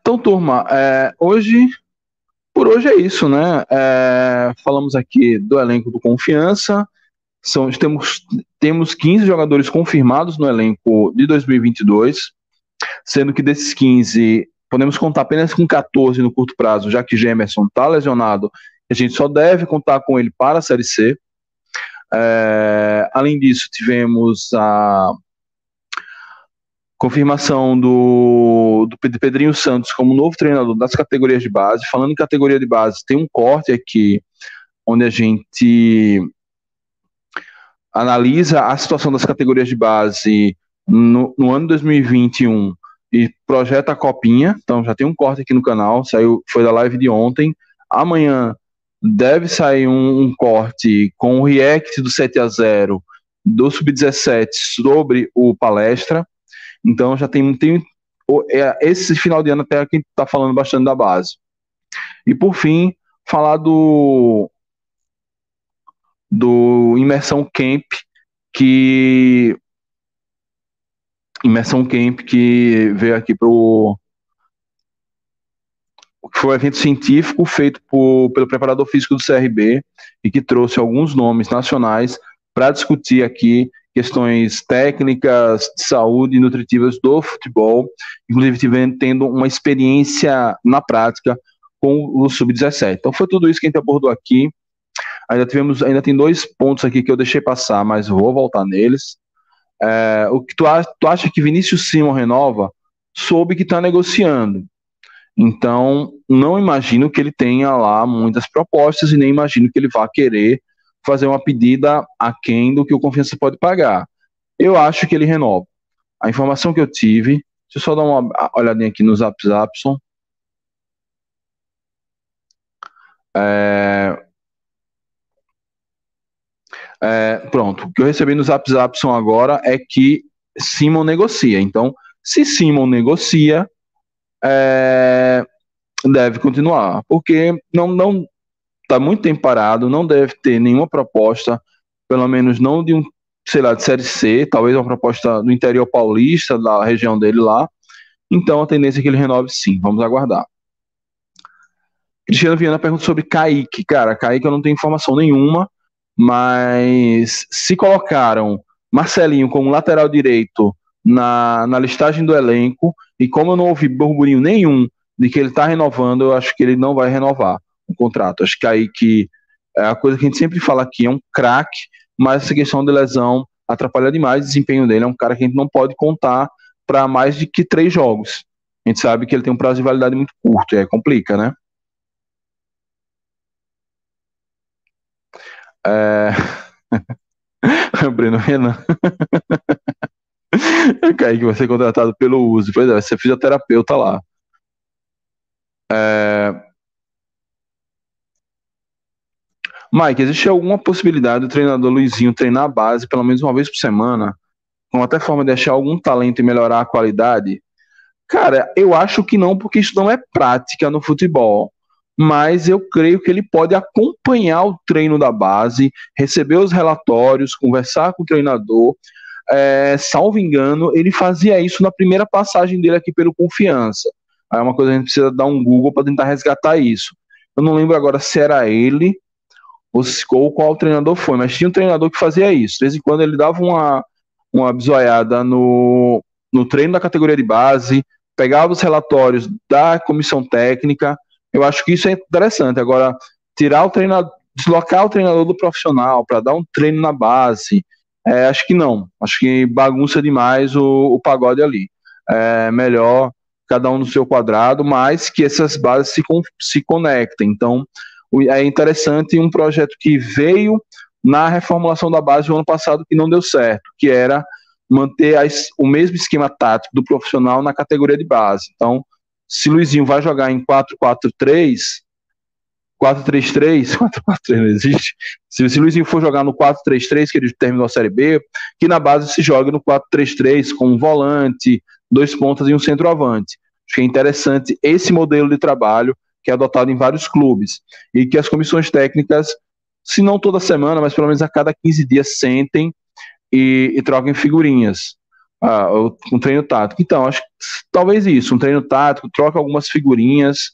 Então, turma, é, hoje por hoje é isso, né? É, falamos aqui do elenco do Confiança. São, temos, temos 15 jogadores confirmados no elenco de 2022, sendo que desses 15 podemos contar apenas com 14 no curto prazo, já que Gemerson está lesionado. A gente só deve contar com ele para a Série C. É, além disso, tivemos a Confirmação do, do Pedrinho Santos como novo treinador das categorias de base. Falando em categoria de base, tem um corte aqui onde a gente analisa a situação das categorias de base no, no ano 2021 e projeta a copinha. Então já tem um corte aqui no canal, saiu, foi da live de ontem. Amanhã deve sair um, um corte com o react do 7 a 0 do Sub-17 sobre o palestra. Então já tem, tem é, esse final de ano até quem está falando bastante da base. E por fim, falar do do Imersão Camp, que Imersão Camp que veio aqui para o foi um evento científico feito por, pelo preparador físico do CRB e que trouxe alguns nomes nacionais para discutir aqui questões técnicas, de saúde e nutritivas do futebol, inclusive tivendo, tendo uma experiência na prática com o Sub-17. Então foi tudo isso que a gente abordou aqui. Ainda tivemos, ainda tem dois pontos aqui que eu deixei passar, mas vou voltar neles. É, o que tu, tu acha que Vinícius Simon renova? Soube que está negociando. Então, não imagino que ele tenha lá muitas propostas e nem imagino que ele vá querer fazer uma pedida aquém do que o Confiança pode pagar. Eu acho que ele renova. A informação que eu tive, deixa eu só dar uma olhadinha aqui no Zap Zapson. É, é, pronto, o que eu recebi no Zap Zapson agora é que Simon negocia. Então, se Simon negocia, é, deve continuar, porque não, não está muito tempo parado, não deve ter nenhuma proposta, pelo menos não de um, sei lá, de Série C, talvez uma proposta do interior paulista, da região dele lá. Então a tendência é que ele renove sim, vamos aguardar. Cristiano Viana pergunta sobre Kaique. Cara, Kaique eu não tenho informação nenhuma, mas se colocaram Marcelinho como lateral direito na, na listagem do elenco, e como eu não ouvi burburinho nenhum de que ele está renovando, eu acho que ele não vai renovar o contrato. Acho que aí que é a coisa que a gente sempre fala aqui é um craque, mas essa questão de lesão atrapalha demais o desempenho dele. É um cara que a gente não pode contar para mais de que três jogos. A gente sabe que ele tem um prazo de validade muito curto, e complica, né? É... Breno Renan. Kaique vai ser contratado pelo uso. Pois é, vai ser fisioterapeuta lá. É... Mike, existe alguma possibilidade do treinador Luizinho treinar a base pelo menos uma vez por semana? Com até forma de achar algum talento e melhorar a qualidade? Cara, eu acho que não, porque isso não é prática no futebol. Mas eu creio que ele pode acompanhar o treino da base, receber os relatórios, conversar com o treinador. É, salvo engano, ele fazia isso na primeira passagem dele aqui pelo Confiança. É uma coisa que a gente precisa dar um Google para tentar resgatar isso. Eu não lembro agora se era ele ou, ou qual treinador foi, mas tinha um treinador que fazia isso. De vez em quando ele dava uma, uma bisoiada no, no treino da categoria de base, pegava os relatórios da comissão técnica. Eu acho que isso é interessante. Agora, tirar o treinador, deslocar o treinador do profissional para dar um treino na base, é, acho que não. Acho que bagunça demais o, o pagode ali. É melhor cada um no seu quadrado, mas que essas bases se, se conectem. Então, é interessante um projeto que veio na reformulação da base do ano passado que não deu certo, que era manter as, o mesmo esquema tático do profissional na categoria de base. Então, se Luizinho vai jogar em 4-4-3, 4-3-3, 4-4-3 não existe. Se, se Luizinho for jogar no 4-3-3, que ele terminou a Série B, que na base se joga no 4-3-3 com um volante, dois pontas e um centroavante. Acho que é interessante esse modelo de trabalho que é adotado em vários clubes e que as comissões técnicas, se não toda semana, mas pelo menos a cada 15 dias, sentem e, e troquem figurinhas. Ah, um treino tático. Então, acho que talvez isso, um treino tático, troca algumas figurinhas.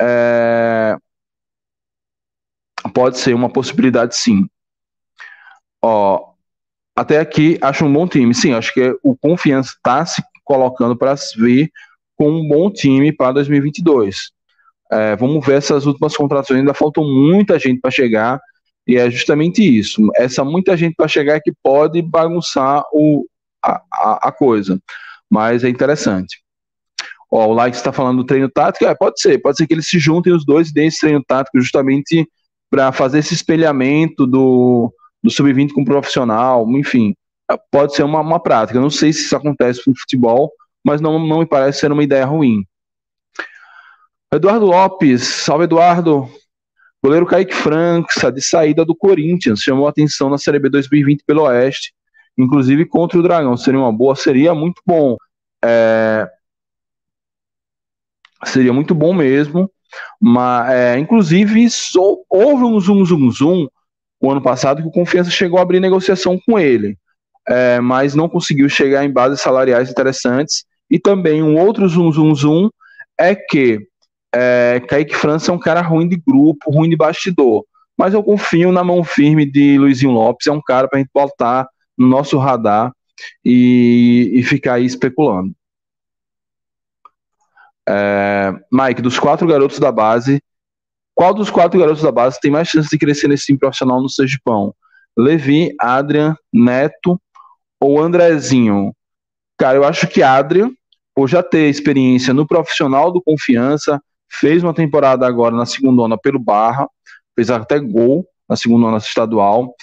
É, pode ser uma possibilidade, sim. Ó, até aqui, acho um bom time. Sim, acho que o Confiança está se colocando para vir com um bom time para 2022. É, vamos ver essas últimas contratações, ainda faltam muita gente para chegar, e é justamente isso. Essa muita gente para chegar é que pode bagunçar o, a, a, coisa, mas é interessante. Ó, o Like está falando do treino tático, é, pode ser, pode ser que eles se juntem os dois e deem esse treino tático justamente para fazer esse espelhamento do, do sub-20 com o profissional, enfim, pode ser uma, uma prática. não sei se isso acontece no futebol, mas não, não me parece ser uma ideia ruim. Eduardo Lopes, salve Eduardo. Goleiro Kaique França, de saída do Corinthians, chamou atenção na Série B 2020 pelo Oeste, inclusive contra o Dragão. Seria uma boa, seria muito bom. É... Seria muito bom mesmo. Mas, é, inclusive, houve um zoom, zoom, zoom o ano passado que o Confiança chegou a abrir negociação com ele, é, mas não conseguiu chegar em bases salariais interessantes. E também um outro zoom, zoom, zoom é que é, Kaique França é um cara ruim de grupo, ruim de bastidor. Mas eu confio na mão firme de Luizinho Lopes, é um cara para a gente botar no nosso radar e, e ficar aí especulando. É, Mike, dos quatro garotos da base, qual dos quatro garotos da base tem mais chance de crescer nesse time profissional no Sergipão? Levi, Adrian, Neto ou Andrezinho? Cara, eu acho que Adrian, por já ter experiência no profissional do Confiança, fez uma temporada agora na segunda onda pelo Barra, fez até gol na segunda onda estadual,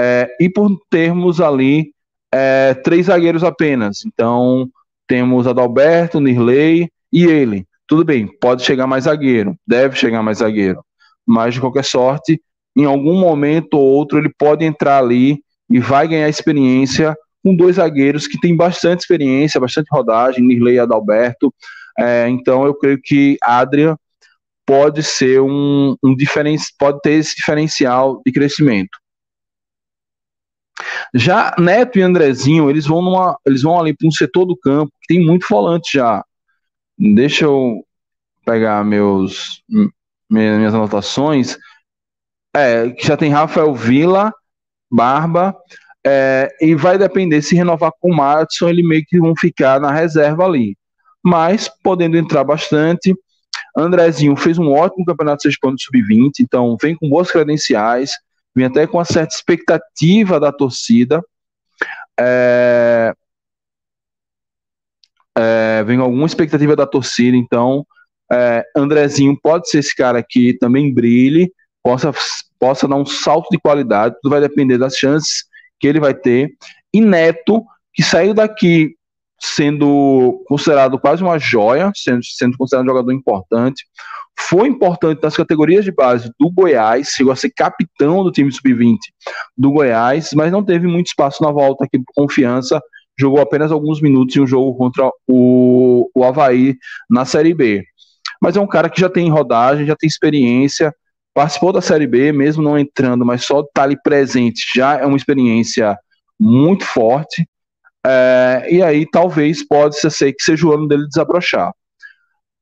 é, e por termos ali é, três zagueiros apenas. Então, temos Adalberto, Nirley e ele. Tudo bem, pode chegar mais zagueiro, deve chegar mais zagueiro, mas de qualquer sorte, em algum momento ou outro, ele pode entrar ali e vai ganhar experiência com dois zagueiros que têm bastante experiência, bastante rodagem, Nirley e Adalberto. É, então eu creio que Adrian pode ser um, um pode ter esse diferencial de crescimento. Já Neto e Andrezinho, eles vão numa, eles vão ali para um setor do campo que tem muito volante já. Deixa eu pegar meus minhas anotações. É, já tem Rafael Vila, Barba, é, e vai depender se renovar com o Matson, ele meio que vão ficar na reserva ali mas podendo entrar bastante. Andrezinho fez um ótimo campeonato de sub-20, então vem com boas credenciais, vem até com uma certa expectativa da torcida. É, é, vem alguma expectativa da torcida, então é, Andrezinho pode ser esse cara que também brilhe, possa, possa dar um salto de qualidade, tudo vai depender das chances que ele vai ter. E Neto, que saiu daqui sendo considerado quase uma joia, sendo, sendo considerado um jogador importante. Foi importante nas categorias de base do Goiás, chegou a ser capitão do time sub-20 do Goiás, mas não teve muito espaço na volta aqui por confiança, jogou apenas alguns minutos em um jogo contra o, o Havaí na Série B. Mas é um cara que já tem rodagem, já tem experiência, participou da Série B, mesmo não entrando, mas só estar tá ali presente já é uma experiência muito forte. É, e aí talvez pode ser que seja o ano dele desabrochar.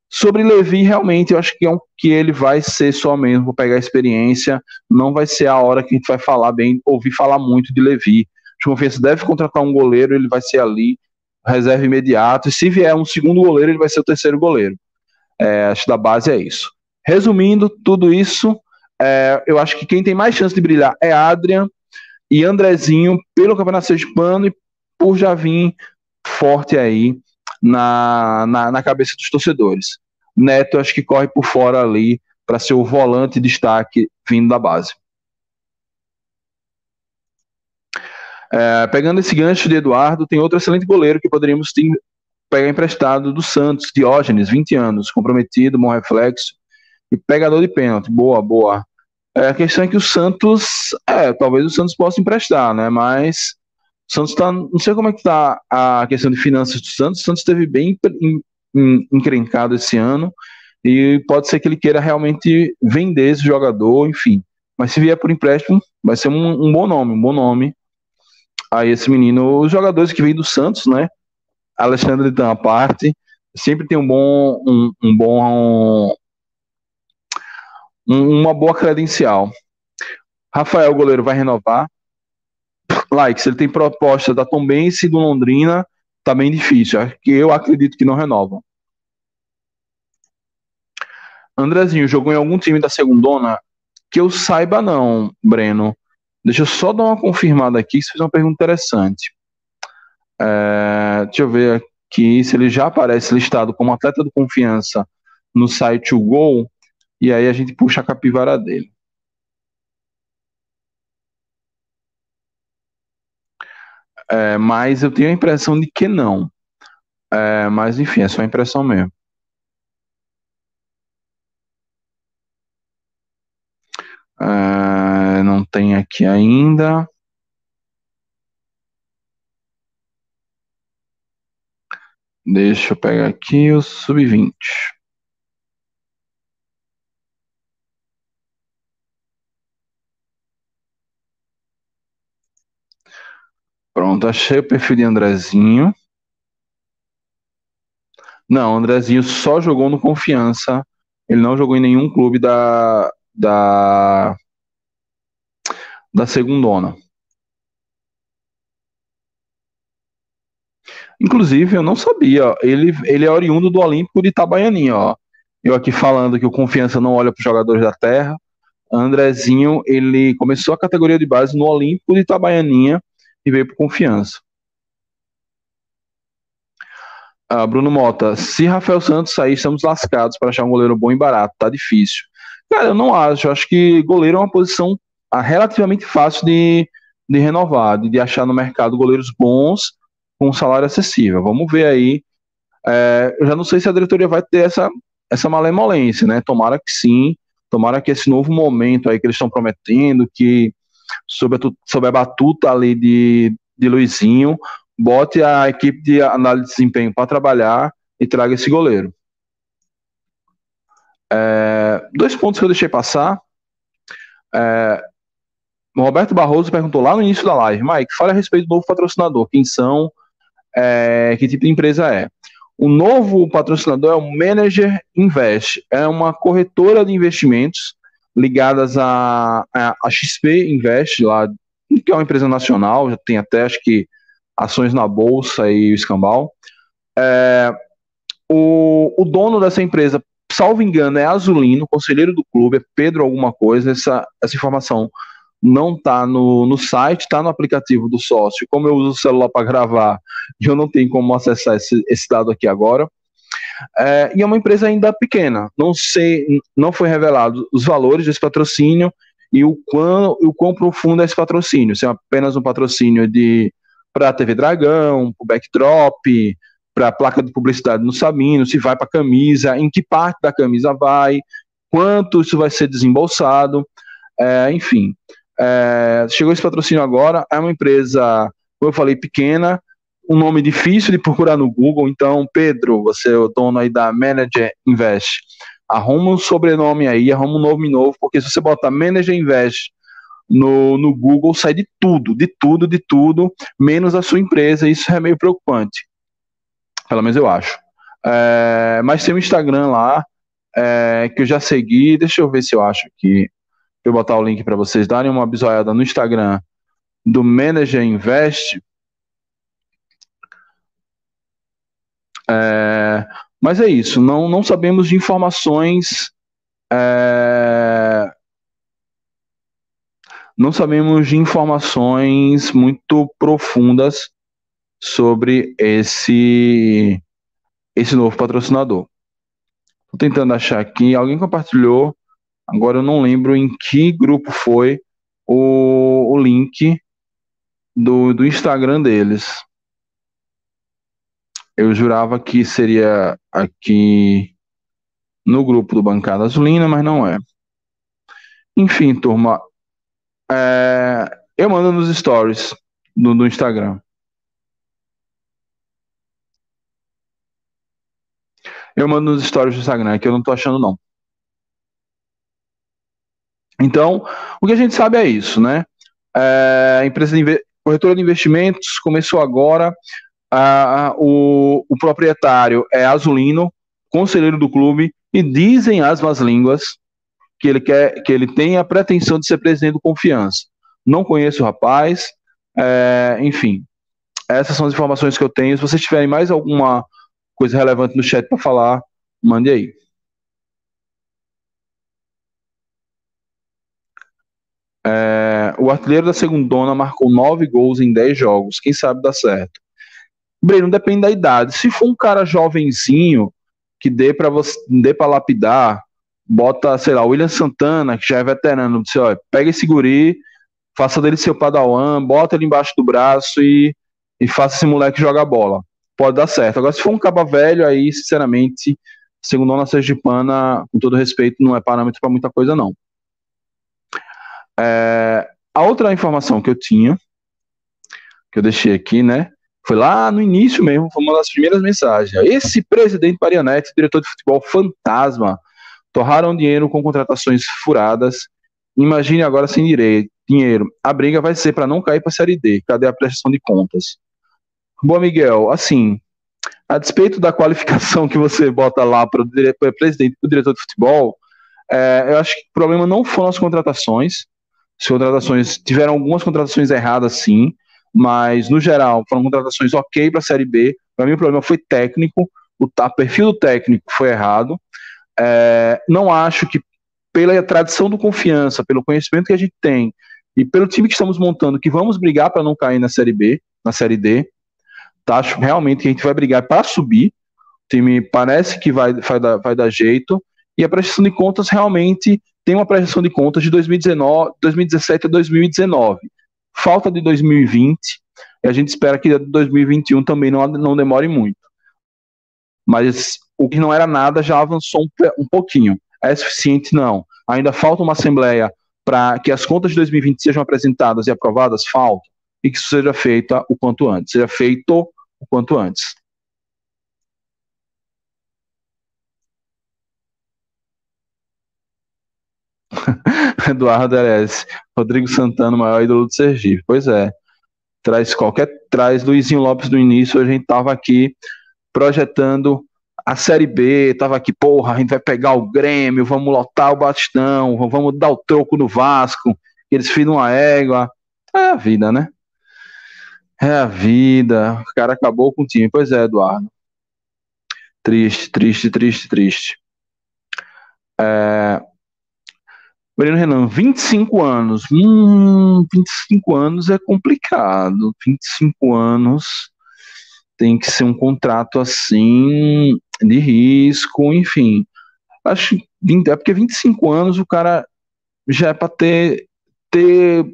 Sobre Levi, realmente, eu acho que é um que ele vai ser só mesmo pegar experiência. Não vai ser a hora que a gente vai falar bem, ouvir falar muito de Levi. O Confiança deve contratar um goleiro, ele vai ser ali, reserva imediato. E se vier um segundo goleiro, ele vai ser o terceiro goleiro. É, acho que da base é isso. Resumindo tudo isso, é, eu acho que quem tem mais chance de brilhar é Adrian e Andrezinho pelo Campeonato Sergipano e por já vir forte aí na, na, na cabeça dos torcedores. Neto, acho que corre por fora ali para ser o volante de destaque vindo da base. É, pegando esse gancho de Eduardo, tem outro excelente goleiro que poderíamos ter, pegar emprestado do Santos, Diógenes, 20 anos, comprometido, bom reflexo e pegador de pênalti. Boa, boa. É, a questão é que o Santos, é, talvez o Santos possa emprestar, né? Mas o Santos está. Não sei como é que está a questão de finanças do Santos. O Santos esteve bem encrencado esse ano. E pode ser que ele queira realmente vender esse jogador, enfim. Mas se vier por empréstimo, vai ser um, um bom nome, um bom nome. Aí esse menino, os jogadores que vêm do Santos, né? Alexandre uma parte, sempre tem um bom, um, um bom, um, uma boa credencial. Rafael, goleiro, vai renovar like, se ele tem proposta da Tombense e do Londrina, tá bem difícil. Que eu acredito que não renovam. Andrezinho jogou em algum time da segundona? Que eu saiba não, Breno. Deixa eu só dar uma confirmada aqui, você fez uma pergunta interessante. É, deixa eu ver aqui se ele já aparece listado como atleta de confiança no site O Gol, e aí a gente puxa a capivara dele. É, mas eu tenho a impressão de que não. É, mas enfim, é só impressão mesmo. É, não tem aqui ainda. Deixa eu pegar aqui o sub-20. Pronto, achei o perfil de Andrezinho. Não, Andrezinho só jogou no Confiança. Ele não jogou em nenhum clube da da da segundona. Inclusive, eu não sabia, ele, ele é oriundo do Olímpico de Itabaianinha, ó. Eu aqui falando que o Confiança não olha para os jogadores da terra. Andrezinho, ele começou a categoria de base no Olímpico de Itabaianinha e veio por confiança. Ah, Bruno Mota, se Rafael Santos sair, estamos lascados para achar um goleiro bom e barato, tá difícil. Cara, eu não acho, eu acho que goleiro é uma posição ah, relativamente fácil de, de renovar, de, de achar no mercado goleiros bons com um salário acessível. Vamos ver aí. É, eu já não sei se a diretoria vai ter essa, essa malemolência, né? Tomara que sim, tomara que esse novo momento aí que eles estão prometendo, que sob a, sob a batuta ali de, de Luizinho, bote a equipe de análise de desempenho para trabalhar e traga esse goleiro. É, dois pontos que eu deixei passar. É, Roberto Barroso perguntou lá no início da live, Mike, fale a respeito do novo patrocinador, quem são, é, que tipo de empresa é. O novo patrocinador é o Manager Invest, é uma corretora de investimentos ligadas a, a, a XP Invest, lá, que é uma empresa nacional, já tem até acho que ações na bolsa e o escambau. É, o, o dono dessa empresa, salvo engano, é Azulino, conselheiro do clube, é Pedro alguma coisa, essa, essa informação não está no, no site, está no aplicativo do sócio. Como eu uso o celular para gravar, eu não tenho como acessar esse, esse dado aqui agora. É, e é uma empresa ainda pequena. Não sei, não foi revelado os valores desse patrocínio e o quão, o quão profundo é esse patrocínio. Se é apenas um patrocínio de para a TV Dragão, para o backdrop, para a placa de publicidade no Sabino, se vai para a camisa, em que parte da camisa vai. quanto isso vai ser desembolsado, é, enfim. É, chegou esse patrocínio agora, é uma empresa, como eu falei, pequena, um nome difícil de procurar no Google, então, Pedro, você é o dono aí da Manager Invest, arruma um sobrenome aí, arruma um nome novo, porque se você botar Manager Invest no, no Google, sai de tudo, de tudo, de tudo, menos a sua empresa, isso é meio preocupante. Pelo menos eu acho. É, mas tem um Instagram lá, é, que eu já segui, deixa eu ver se eu acho aqui, eu botar o link para vocês darem uma bisoiada no Instagram do Manager Invest, É, mas é isso, não, não sabemos de informações. É, não sabemos de informações muito profundas sobre esse esse novo patrocinador. Estou tentando achar aqui, alguém compartilhou, agora eu não lembro em que grupo foi o, o link do, do Instagram deles. Eu jurava que seria aqui no grupo do Bancada Azulina, mas não é. Enfim, turma, é, eu mando nos stories do, do Instagram. Eu mando nos stories do Instagram, que eu não tô achando não. Então, o que a gente sabe é isso, né? É, a empresa de corretora de investimentos começou agora a, o, o proprietário é azulino, conselheiro do clube, e dizem as más línguas que ele quer, que ele tem a pretensão de ser presidente do Confiança. Não conheço o rapaz, é, enfim. Essas são as informações que eu tenho. Se vocês tiverem mais alguma coisa relevante no chat para falar, mande aí. É, o artilheiro da segundona marcou nove gols em dez jogos. Quem sabe dá certo. Breno, depende da idade. Se for um cara jovenzinho, que dê para você, dê para lapidar, bota, sei lá, William Santana, que já é veterano, você, olha, pega esse guri, faça dele seu padawan, bota ele embaixo do braço e, e faça esse moleque jogar bola. Pode dar certo. Agora, se for um caba velho, aí, sinceramente, segundo a Sergipana, com todo respeito, não é parâmetro para muita coisa, não. É, a outra informação que eu tinha, que eu deixei aqui, né, foi lá no início mesmo, foi uma das primeiras mensagens. Esse presidente Marianete, diretor de futebol fantasma, torraram dinheiro com contratações furadas. Imagine agora sem direito, dinheiro. A briga vai ser para não cair para a Série D. Cadê a prestação de contas? Bom, Miguel, assim, a despeito da qualificação que você bota lá para o presidente e o diretor de futebol, é, eu acho que o problema não foram as contratações. As contratações tiveram algumas contratações erradas, sim mas no geral foram contratações ok para a Série B. Para mim o problema foi técnico, o perfil do técnico foi errado. É, não acho que pela tradição do confiança, pelo conhecimento que a gente tem e pelo time que estamos montando, que vamos brigar para não cair na Série B, na Série D, tá? acho realmente que a gente vai brigar para subir. O time parece que vai, vai, dar, vai dar jeito. E a prestação de contas realmente tem uma prestação de contas de 2019, 2017 a 2019 falta de 2020, e a gente espera que 2021 também não, não demore muito. Mas o que não era nada já avançou um, um pouquinho. É suficiente? Não. Ainda falta uma assembleia para que as contas de 2020 sejam apresentadas e aprovadas? Falta. E que isso seja feito o quanto antes. Seja feito o quanto antes. Eduardo Eres, Rodrigo Santana, o maior ídolo do Sergipe. Pois é. Traz qualquer. Traz Luizinho Lopes do início, a gente tava aqui projetando a Série B, tava aqui, porra, a gente vai pegar o Grêmio, vamos lotar o Bastão, vamos dar o troco no Vasco, eles firam uma égua. É a vida, né? É a vida. O cara acabou com o time. Pois é, Eduardo. Triste, triste, triste, triste. É, Breno Renan, 25 anos. Hum, 25 anos é complicado. 25 anos tem que ser um contrato assim, de risco, enfim. Acho que é porque 25 anos o cara já é para ter, ter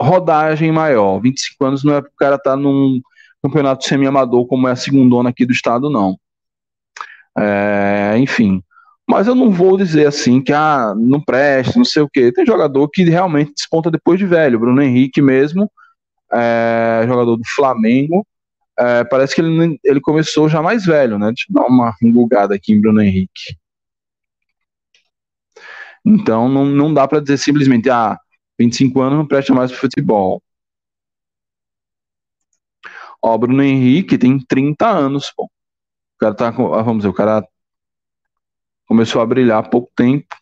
rodagem maior. 25 anos não é para o cara estar tá num campeonato semi-amador como é a segundona aqui do estado, não. É, enfim, Mas eu não vou dizer assim que ah, não presta, não sei o quê. Tem jogador que realmente desponta depois de velho. Bruno Henrique mesmo, é, jogador do Flamengo, é, parece que ele, ele começou já mais velho, né? Deixa eu dar uma bugada aqui em Bruno Henrique. Então não, não dá para dizer simplesmente, ah, 25 anos não presta mais para futebol. Ó, Bruno Henrique tem 30 anos, pô. O cara tá, ah, vamos dizer, o cara começou a brilhar há pouco tempo.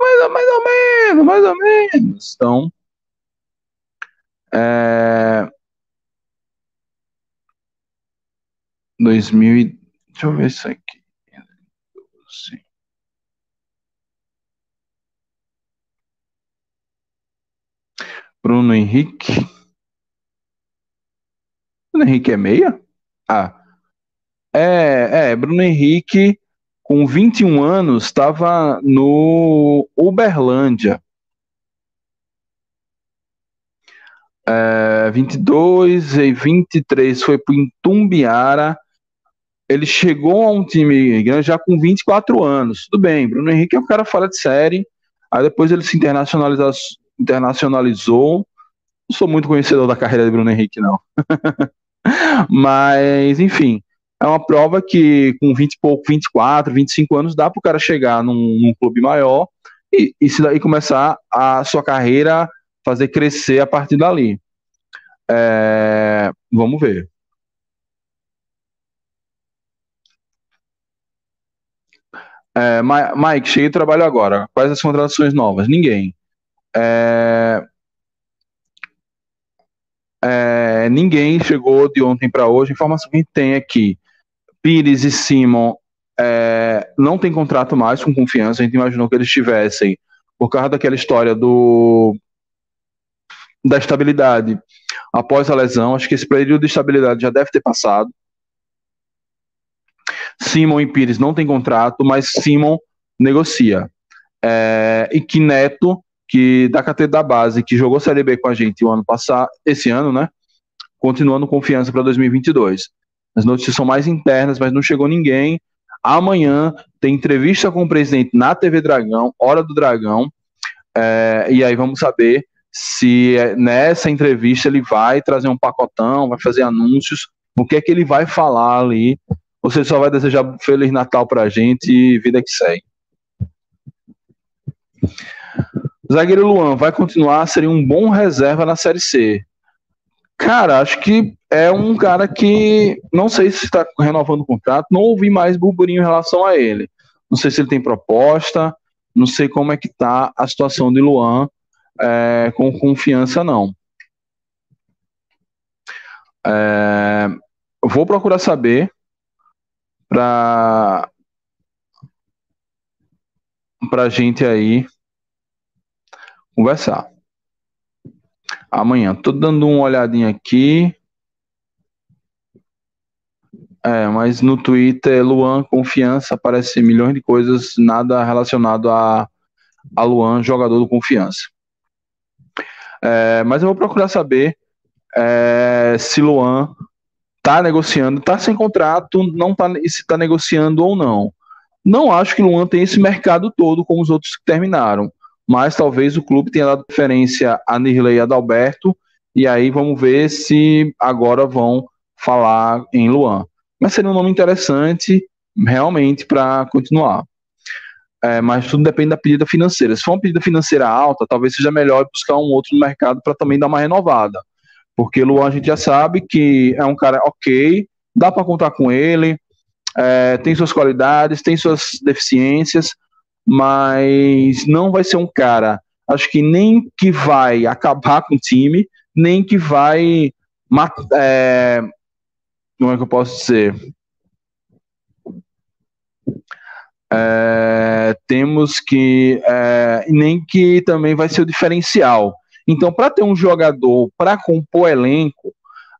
Mais, mais ou menos, mais ou menos. Então, é... 2000 e... Deixa eu ver isso aqui. Sim. Bruno Henrique. Bruno Henrique é meia? Ah. É, é, Bruno Henrique, com 21 anos, estava no Uberlândia. É, 22 e 23 foi para o Itumbiara. Ele chegou a um time grande já com 24 anos. Tudo bem, Bruno Henrique é um cara fora de série. Aí depois ele se internacionalizou. internacionalizou. Não sou muito conhecedor da carreira de Bruno Henrique, não. Mas, enfim, é uma prova que com 20 e pouco, 24, 25 anos, dá para o cara chegar num, num clube maior e, e, se daí começar a sua carreira fazer crescer a partir dali. É, vamos ver. É, Mike, cheguei de trabalho agora. Quais as contratações novas? Ninguém. É, é, ninguém chegou de ontem para hoje. A informação que a gente tem aqui: Pires e Simon é, não tem contrato mais com confiança. A gente imaginou que eles tivessem, por causa daquela história do da estabilidade após a lesão. Acho que esse período de estabilidade já deve ter passado. Simon e Pires não tem contrato, mas Simon negocia. É, e que Neto, que da categoria da base, que jogou Série B com a gente o ano passado, esse ano, né? Continuando confiança para 2022. As notícias são mais internas, mas não chegou ninguém. Amanhã tem entrevista com o presidente na TV Dragão, Hora do Dragão. É, e aí vamos saber se é, nessa entrevista ele vai trazer um pacotão, vai fazer anúncios, o que é que ele vai falar ali, ele só vai desejar Feliz Natal pra gente e vida que segue. Zagueiro Luan vai continuar, seria um bom reserva na Série C. Cara, acho que é um cara que não sei se está renovando o contrato, não ouvi mais burburinho em relação a ele. Não sei se ele tem proposta, não sei como é que tá a situação de Luan é, com confiança, não. É, vou procurar saber para para gente aí conversar. Amanhã. Tô dando uma olhadinha aqui. É, mas no Twitter, Luan, confiança, aparece milhões de coisas, nada relacionado a, a Luan, jogador do confiança. É, mas eu vou procurar saber é, se Luan tá negociando, tá sem contrato, não tá, se tá negociando ou não. Não acho que Luan tem esse mercado todo como os outros que terminaram, mas talvez o clube tenha dado preferência a Nirley e a Dalberto, e aí vamos ver se agora vão falar em Luan. Mas seria um nome interessante realmente para continuar. É, mas tudo depende da pedida financeira. Se for uma pedida financeira alta, talvez seja melhor buscar um outro no mercado para também dar uma renovada. Porque Luan a gente já sabe que é um cara ok, dá para contar com ele, é, tem suas qualidades, tem suas deficiências, mas não vai ser um cara, acho que nem que vai acabar com o time, nem que vai. É, como é que eu posso dizer? É, temos que é, nem que também vai ser o diferencial. Então, para ter um jogador para compor elenco,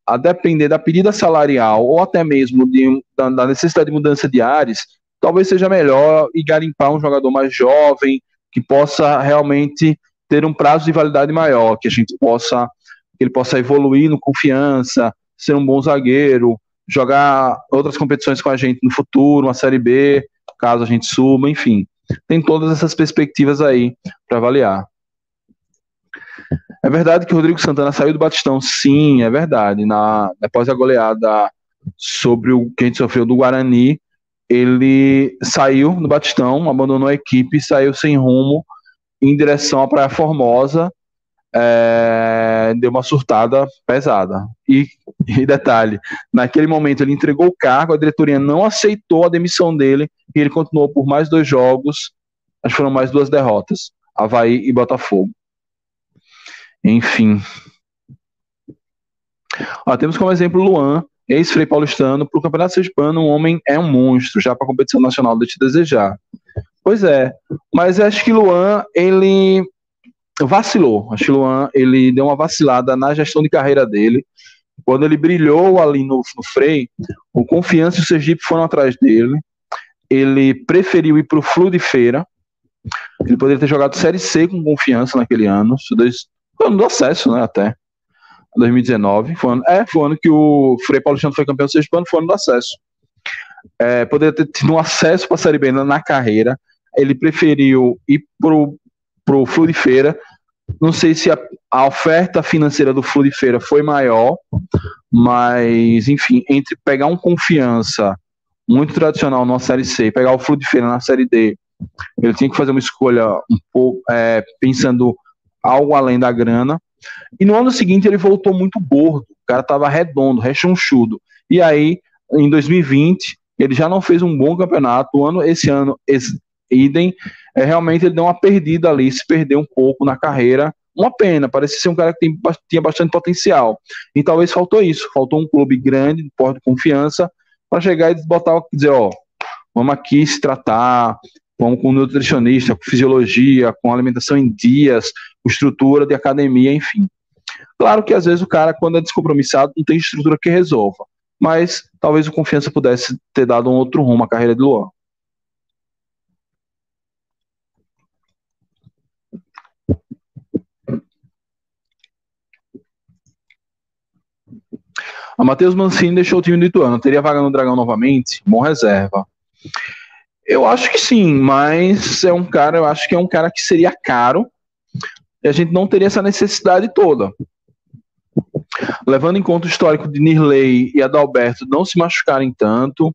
a depender da pedida salarial ou até mesmo de, da, da, necessidade de mudança de áreas, talvez seja melhor e garimpar um jogador mais jovem que possa realmente ter um prazo de validade maior, que a gente possa que ele possa evoluir no confiança, ser um bom zagueiro, jogar outras competições com a gente no futuro, uma Série B, caso a gente suba, enfim. Tem todas essas perspectivas aí para avaliar. É verdade que o Rodrigo Santana saiu do Batistão, sim, é verdade. Na, após a goleada sobre o que a gente sofreu do Guarani, ele saiu do Batistão, abandonou a equipe, saiu sem rumo em direção à Praia Formosa, é, deu uma surtada pesada. E, e, detalhe, naquele momento ele entregou o cargo, a diretoria não aceitou a demissão dele e ele continuou por mais dois jogos, acho que foram mais duas derrotas, Havaí e Botafogo. Enfim. Ó, temos como exemplo Luan, ex-frei paulistano, para o Campeonato Sergipano, um homem é um monstro, já para a competição nacional de te desejar. Pois é, mas acho que Luan, ele vacilou. Acho que Luan, ele deu uma vacilada na gestão de carreira dele. Quando ele brilhou ali no, no Frei, o Confiança e o Sergipe foram atrás dele. Ele preferiu ir para o Flu de Feira. Ele poderia ter jogado Série C com Confiança naquele ano. Do acesso, né, até. 2019. Foi ano, é, foi ano que o Frei Paulistano foi campeão do Sergipano, foi ano do acesso. É, poderia ter tido um acesso para a Série B na, na carreira. Ele preferiu ir pro, pro Feira. Não sei se a, a oferta financeira do Flu de Feira foi maior, mas, enfim, entre pegar um confiança muito tradicional na Série C e pegar o Flu de Feira na Série D, ele tinha que fazer uma escolha um pouco é, pensando algo além da grana. E no ano seguinte ele voltou muito gordo, o cara tava redondo, rechonchudo. E aí, em 2020, ele já não fez um bom campeonato. O ano, esse ano, idem, é, realmente ele deu uma perdida ali, se perdeu um pouco na carreira. Uma pena, parece ser um cara que tem, tinha bastante potencial. E talvez faltou isso, faltou um clube grande, de porte de confiança, para chegar e botar, dizer, ó, vamos aqui se tratar, vamos com nutricionista, com fisiologia, com alimentação em dias, estrutura de academia, enfim. Claro que às vezes o cara, quando é descompromissado, não tem estrutura que resolva. Mas talvez o confiança pudesse ter dado um outro rumo à carreira de Luan. A Matheus Mancini deixou o time do Ituano. Teria vaga no Dragão novamente? Bom reserva. Eu acho que sim, mas é um cara, eu acho que é um cara que seria caro e a gente não teria essa necessidade toda. Levando em conta o histórico de Nirley e Adalberto não se machucarem tanto,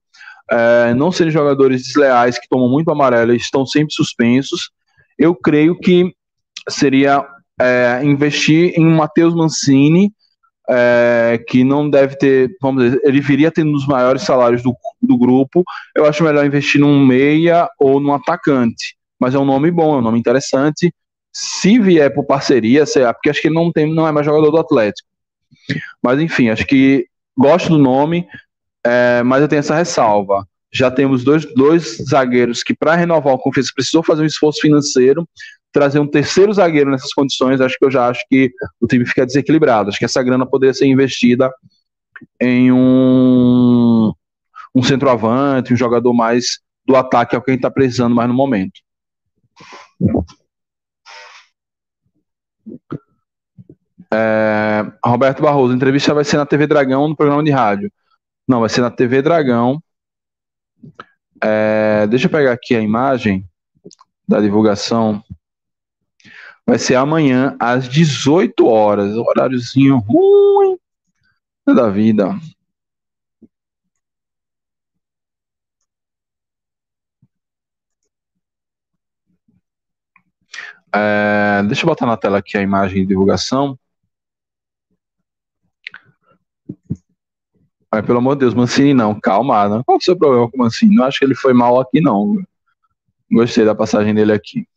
é, não serem jogadores desleais que tomam muito amarelo e estão sempre suspensos, eu creio que seria é, investir em Matheus Mancini, é, que não deve ter, vamos dizer, ele viria tendo os maiores salários do, do grupo. Eu acho melhor investir num meia ou num atacante. Mas é um nome bom, é um nome interessante se vier por parceria, será, porque acho que ele não, tem, não é mais jogador do Atlético. Mas enfim, acho que gosto do nome, é, mas eu tenho essa ressalva. Já temos dois, dois zagueiros que, para renovar o confiança, precisou fazer um esforço financeiro. Trazer um terceiro zagueiro nessas condições, acho que eu já acho que o time fica desequilibrado. Acho que essa grana poderia ser investida em um, um centroavante, um jogador mais do ataque, é o que a gente está precisando mais no momento. É, Roberto Barroso, a entrevista vai ser na TV Dragão, no programa de rádio. Não, vai ser na TV Dragão. É, deixa eu pegar aqui a imagem da divulgação. Vai ser amanhã, às 18 horas. Horáriozinho ruim da vida. É, deixa eu botar na tela aqui a imagem de divulgação. Mas pelo amor de Deus, Mancini não, calma, não. Qual é o seu problema com o Mancini? Não acho que ele foi mal aqui, não. Gostei da passagem dele aqui.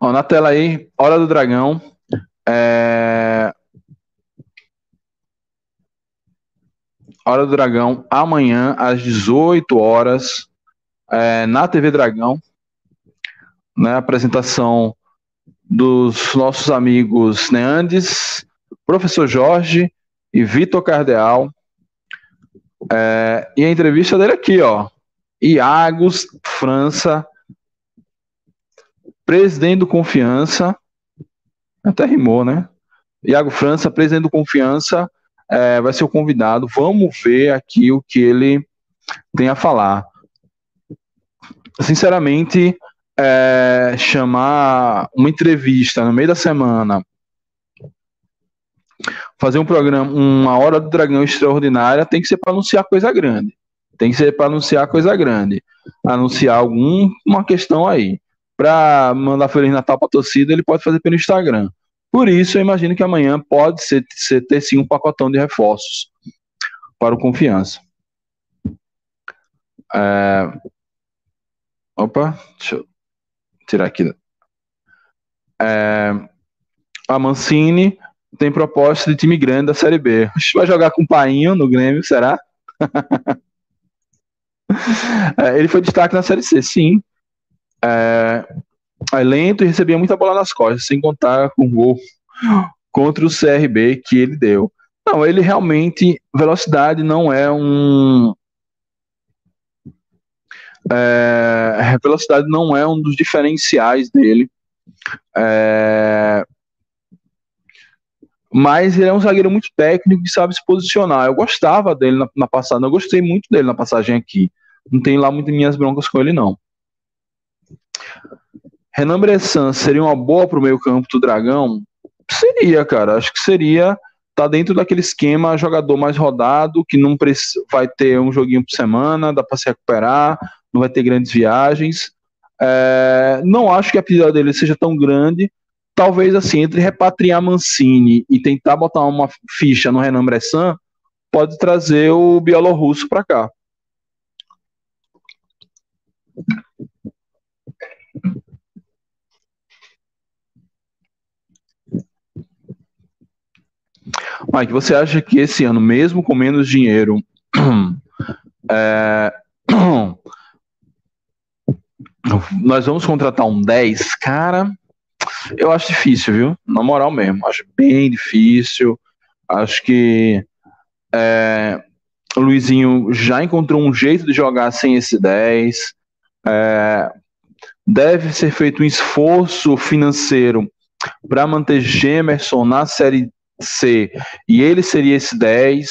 Ó, na tela aí, Hora do Dragão. É... Hora do Dragão, amanhã, às 18 horas, é, na TV Dragão. Né, apresentação dos nossos amigos Neandes, professor Jorge e Vitor Cardeal. É, e a entrevista dele aqui, ó. Iagos França, presidente do Confiança, Até rimou, né? Iago França, presidente do Confiança, é, vai ser o convidado. Vamos ver aqui o que ele tem a falar. Sinceramente, é, chamar uma entrevista no meio da semana, fazer um programa, uma hora do Dragão extraordinária, tem que ser para anunciar coisa grande. Tem que ser para anunciar coisa grande. Anunciar alguma questão aí. Para mandar Feliz Natal para a torcida, ele pode fazer pelo Instagram. Por isso, eu imagino que amanhã pode ser, ser, ter sim um pacotão de reforços para o Confiança. É... Opa, deixa eu tirar aqui. É... A Mancini tem proposta de time grande da Série B. Vai jogar com o Painho no Grêmio, será? é, ele foi destaque na Série C, sim. É, é lento e recebia muita bola nas costas, sem contar com o gol contra o CRB que ele deu. Não, ele realmente, velocidade não é um. É, velocidade não é um dos diferenciais dele. É, mas ele é um zagueiro muito técnico que sabe se posicionar. Eu gostava dele na, na passada, eu gostei muito dele na passagem aqui. Não tem lá muitas minhas broncas com ele, não. Renan Bressan seria uma boa para o meio campo do Dragão? Seria, cara. Acho que seria. Tá dentro daquele esquema jogador mais rodado, que não vai ter um joguinho por semana, dá para se recuperar, não vai ter grandes viagens. É, não acho que a pedida dele seja tão grande, talvez assim, entre repatriar Mancini e tentar botar uma ficha no Renan Bressan, pode trazer o bielorrusso para cá. Mike, você acha que esse ano, mesmo com menos dinheiro, é, nós vamos contratar um 10? Cara, eu acho difícil, viu? Na moral mesmo, acho bem difícil. Acho que é, o Luizinho já encontrou um jeito de jogar sem esse 10. É, deve ser feito um esforço financeiro para manter Gemerson na Série C e ele seria esse 10.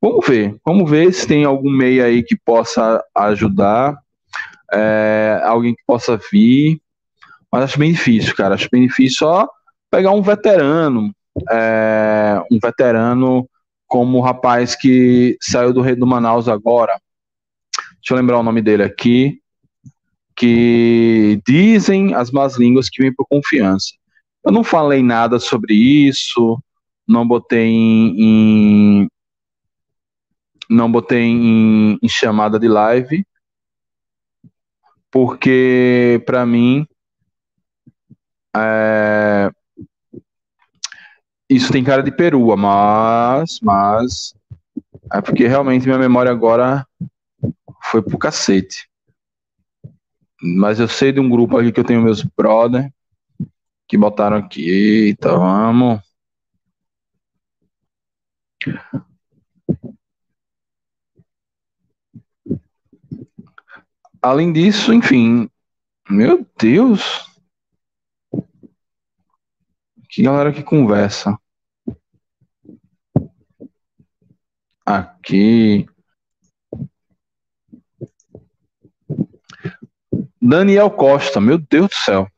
Vamos ver, vamos ver se tem algum meio aí que possa ajudar, é, alguém que possa vir. Mas acho bem difícil, cara. Acho bem difícil só pegar um veterano, é, um veterano como o rapaz que saiu do Rei do Manaus agora. Deixa eu lembrar o nome dele aqui. Que dizem as más línguas que vem por confiança. Eu não falei nada sobre isso, não botei em, em não botei em, em, chamada de live, porque para mim é, isso tem cara de perua, mas, mas é porque realmente minha memória agora foi pro cacete. Mas eu sei de um grupo aqui que eu tenho meus brother que botaram aqui, então vamos. Além disso, enfim, meu Deus, que galera que conversa. Aqui. Daniel Costa, meu Deus do céu.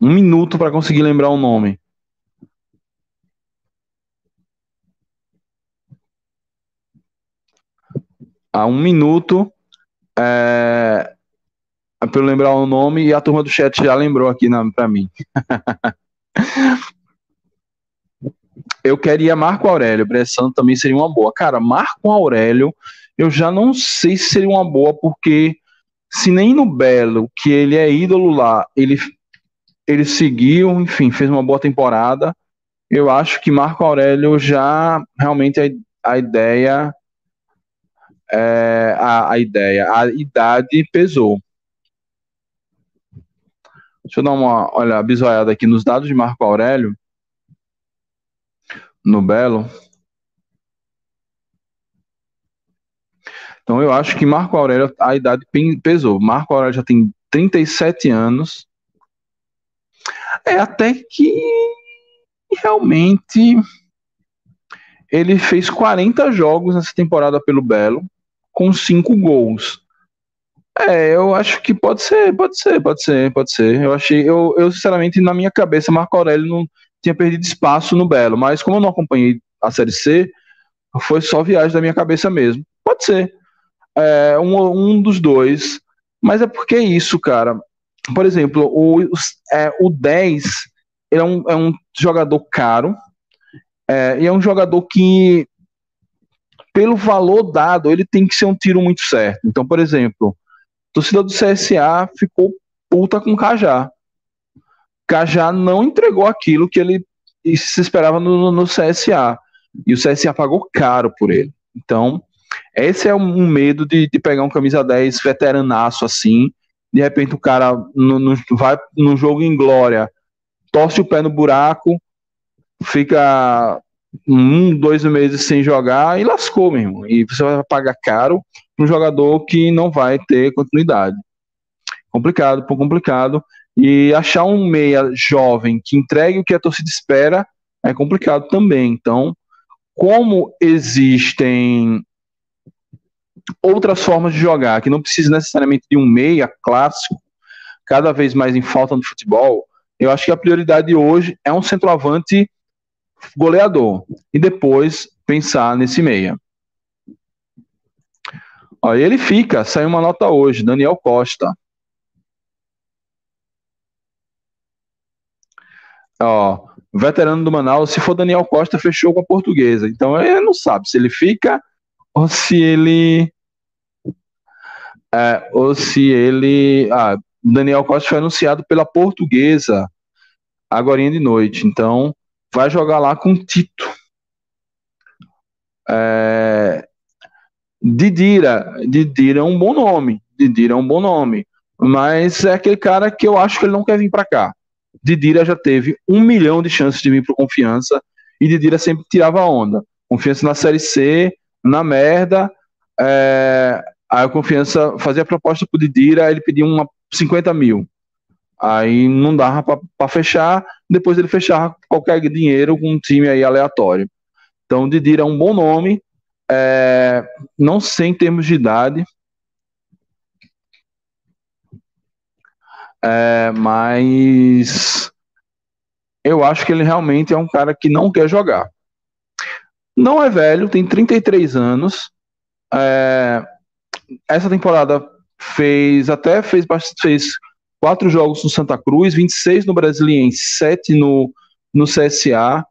Um minuto para conseguir lembrar o nome. A um minuto é, para eu lembrar o nome e a turma do chat já lembrou aqui para mim. eu queria Marco Aurélio, Bressan também seria uma boa. Cara, Marco Aurélio, eu já não sei se seria uma boa, porque se nem no Belo, que ele é ídolo lá, ele, ele seguiu, enfim, fez uma boa temporada, eu acho que Marco Aurélio já realmente a, a ideia é, a, a ideia. A idade pesou. Deixa eu dar uma olha, bisoiada aqui nos dados de Marco Aurélio. No Belo. Então eu acho que Marco Aurélio, a idade pesou. Marco Aurélio já tem 37 anos. É até que realmente ele fez 40 jogos nessa temporada pelo Belo, com 5 gols. É, eu acho que pode ser, pode ser, pode ser, pode ser. Eu achei, eu, eu sinceramente, na minha cabeça, Marco Aurélio não tinha perdido espaço no Belo, mas como eu não acompanhei a Série C, foi só viagem da minha cabeça mesmo. Pode ser. É, um, um dos dois. Mas é porque é isso, cara. Por exemplo, o, é, o 10 é um, é um jogador caro, é, e é um jogador que, pelo valor dado, ele tem que ser um tiro muito certo. Então, por exemplo, a torcida do CSA ficou puta com o Cajá. Cajá não entregou aquilo que ele se esperava no, no CSA. E o CSA pagou caro por ele. Então, esse é um medo de, de pegar um camisa 10 veteranaço assim. De repente o cara no, no, vai no jogo em glória, torce o pé no buraco, fica um, dois meses sem jogar e lascou mesmo. E você vai pagar caro para um jogador que não vai ter continuidade. Complicado, por complicado. E achar um meia jovem que entregue o que a torcida espera é complicado também. Então, como existem outras formas de jogar, que não precisa necessariamente de um meia clássico, cada vez mais em falta no futebol, eu acho que a prioridade hoje é um centroavante goleador e depois pensar nesse meia. Ó, ele fica, saiu uma nota hoje, Daniel Costa. Ó, veterano do Manaus, se for Daniel Costa, fechou com a portuguesa. Então ele não sabe se ele fica ou se ele. É, ou se ele. Ah, Daniel Costa foi anunciado pela portuguesa agora de noite. Então vai jogar lá com Tito. É, Didira, Didira é um bom nome. Didira é um bom nome. Mas é aquele cara que eu acho que ele não quer vir para cá. Didira já teve um milhão de chances de vir para confiança e Didira sempre tirava onda. Confiança na Série C, na merda. É, aí a confiança fazia a proposta pro Didira, ele pedia uma 50 mil. Aí não dava para fechar, depois ele fechava qualquer dinheiro com um time aí aleatório. Então Didira é um bom nome, é, não sei em termos de idade, É, mas eu acho que ele realmente é um cara que não quer jogar. Não é velho, tem 33 anos. É, essa temporada fez até fez, fez quatro jogos no Santa Cruz, 26 no Brasiliense, 7 no, no CSA.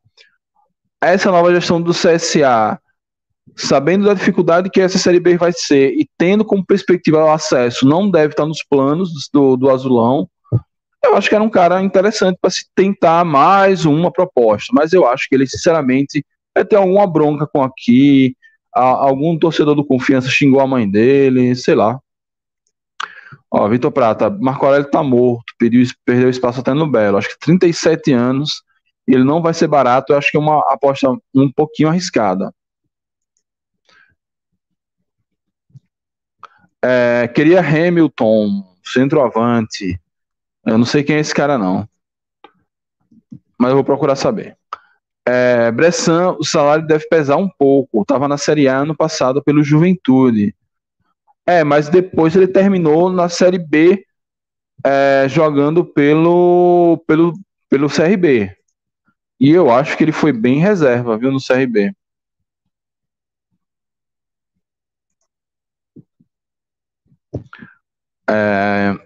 Essa nova gestão do CSA sabendo da dificuldade que essa Série B vai ser e tendo como perspectiva o acesso, não deve estar nos planos do, do Azulão. Eu acho que era um cara interessante para se tentar mais uma proposta, mas eu acho que ele, sinceramente, vai ter alguma bronca com aqui, a, algum torcedor do Confiança xingou a mãe dele, sei lá. Ó, Vitor Prata, Marco Aurélio tá morto, perdeu, perdeu espaço até no Belo, acho que 37 anos, ele não vai ser barato, eu acho que é uma aposta um pouquinho arriscada. É, queria Hamilton, centroavante. Eu não sei quem é esse cara, não. Mas eu vou procurar saber. É, Bressan, o salário deve pesar um pouco. Estava na Série A ano passado pelo Juventude. É, mas depois ele terminou na Série B é, jogando pelo, pelo, pelo CRB. E eu acho que ele foi bem reserva, viu, no CRB. É...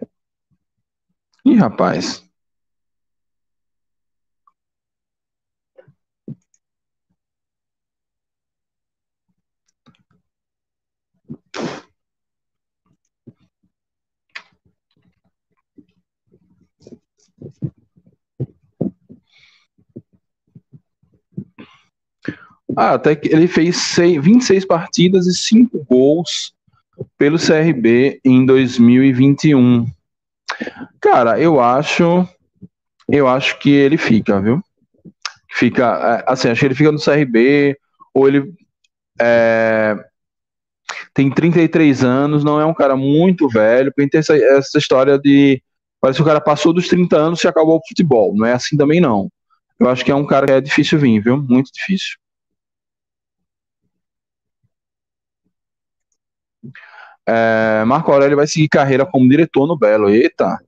Ih, rapaz. Ah, até que ele fez seis, 26 partidas e 5 gols pelo CRB em 2021. Cara, eu acho, eu acho que ele fica, viu? Fica, é, assim, acho que ele fica no CRB ou ele é, tem 33 anos, não é um cara muito velho, tem essa, essa história de parece que o cara passou dos 30 anos e acabou o futebol, não é assim também não. Eu acho que é um cara que é difícil vir, viu? Muito difícil. É, Marco Aurélio vai seguir carreira como diretor no Belo. Eita,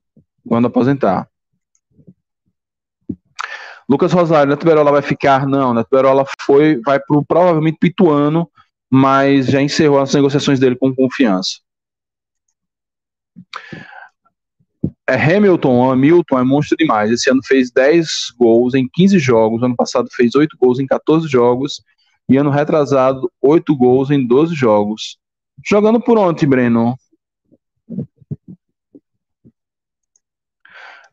quando aposentar. Lucas Rosário, Neto Berola vai ficar? Não, Neto Berola foi, vai pro provavelmente Pituano, mas já encerrou as negociações dele com confiança. É Hamilton, Hamilton é monstro demais. Esse ano fez 10 gols em 15 jogos, ano passado fez 8 gols em 14 jogos, e ano retrasado, 8 gols em 12 jogos. Jogando por onde, Breno?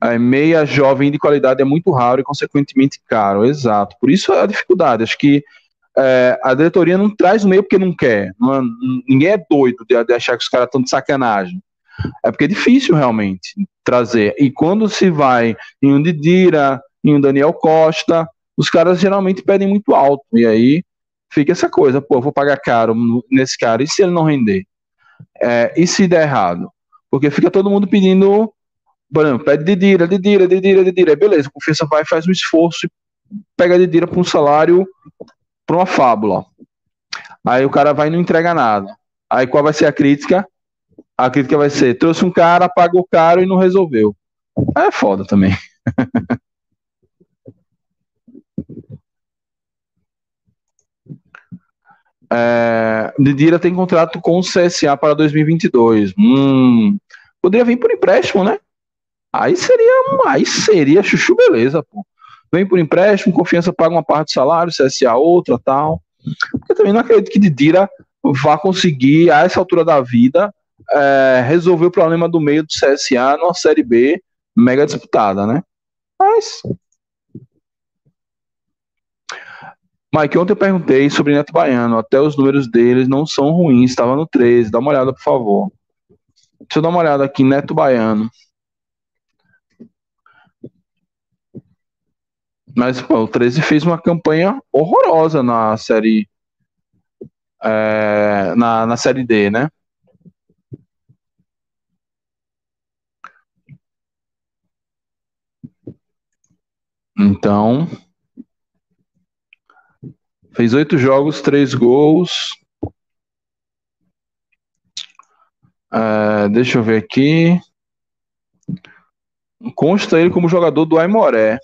A meia jovem de qualidade é muito raro e, consequentemente, caro. Exato. Por isso a dificuldade. Acho que é, a diretoria não traz o meio porque não quer. Não, é, ninguém é doido de, de achar que os caras estão de sacanagem. É porque é difícil realmente trazer. E quando se vai em um Didira, em um Daniel Costa, os caras geralmente pedem muito alto. E aí fica essa coisa, pô, vou pagar caro nesse cara, e se ele não render? É, e se der errado? Porque fica todo mundo pedindo, por exemplo, pede Didira, Didira, Didira, Didira, beleza, a confiança vai, faz um esforço e pega Didira para um salário, para uma fábula. Aí o cara vai e não entrega nada. Aí qual vai ser a crítica? A crítica vai ser, trouxe um cara, pagou caro e não resolveu. É foda também. É, Didira tem contrato com o CSA para 2022. Hum, poderia vir por empréstimo, né? Aí seria, aí seria chuchu beleza, pô. Vem por empréstimo, confiança paga uma parte do salário, CSA outra, tal. Porque também não acredito que Didira vá conseguir, a essa altura da vida, é, resolver o problema do meio do CSA numa Série B mega disputada, né? Mas Mike, ontem eu perguntei sobre Neto Baiano. Até os números deles não são ruins. Estava no 13. Dá uma olhada, por favor. Deixa eu dar uma olhada aqui. Neto Baiano. Mas pô, o 13 fez uma campanha horrorosa na série. É, na, na série D, né? Então. Fez oito jogos, três gols. Uh, deixa eu ver aqui. Consta ele como jogador do Aimoré.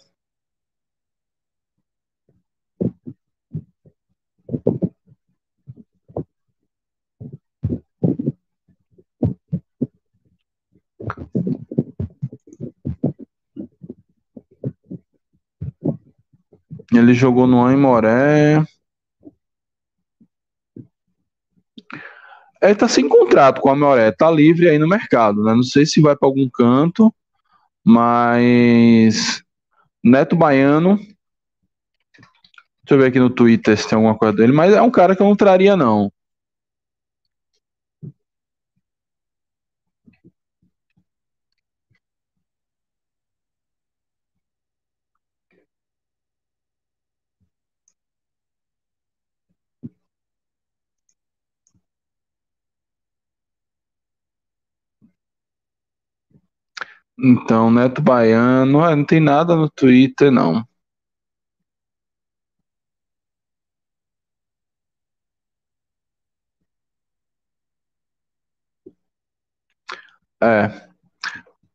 Ele jogou no Aimoré. Ele tá sem contrato com a Moré, tá livre aí no mercado, né? Não sei se vai para algum canto, mas Neto Baiano. Deixa eu ver aqui no Twitter se tem alguma coisa dele, mas é um cara que eu não traria, não. Então, Neto Baiano, ah, não tem nada no Twitter, não. É.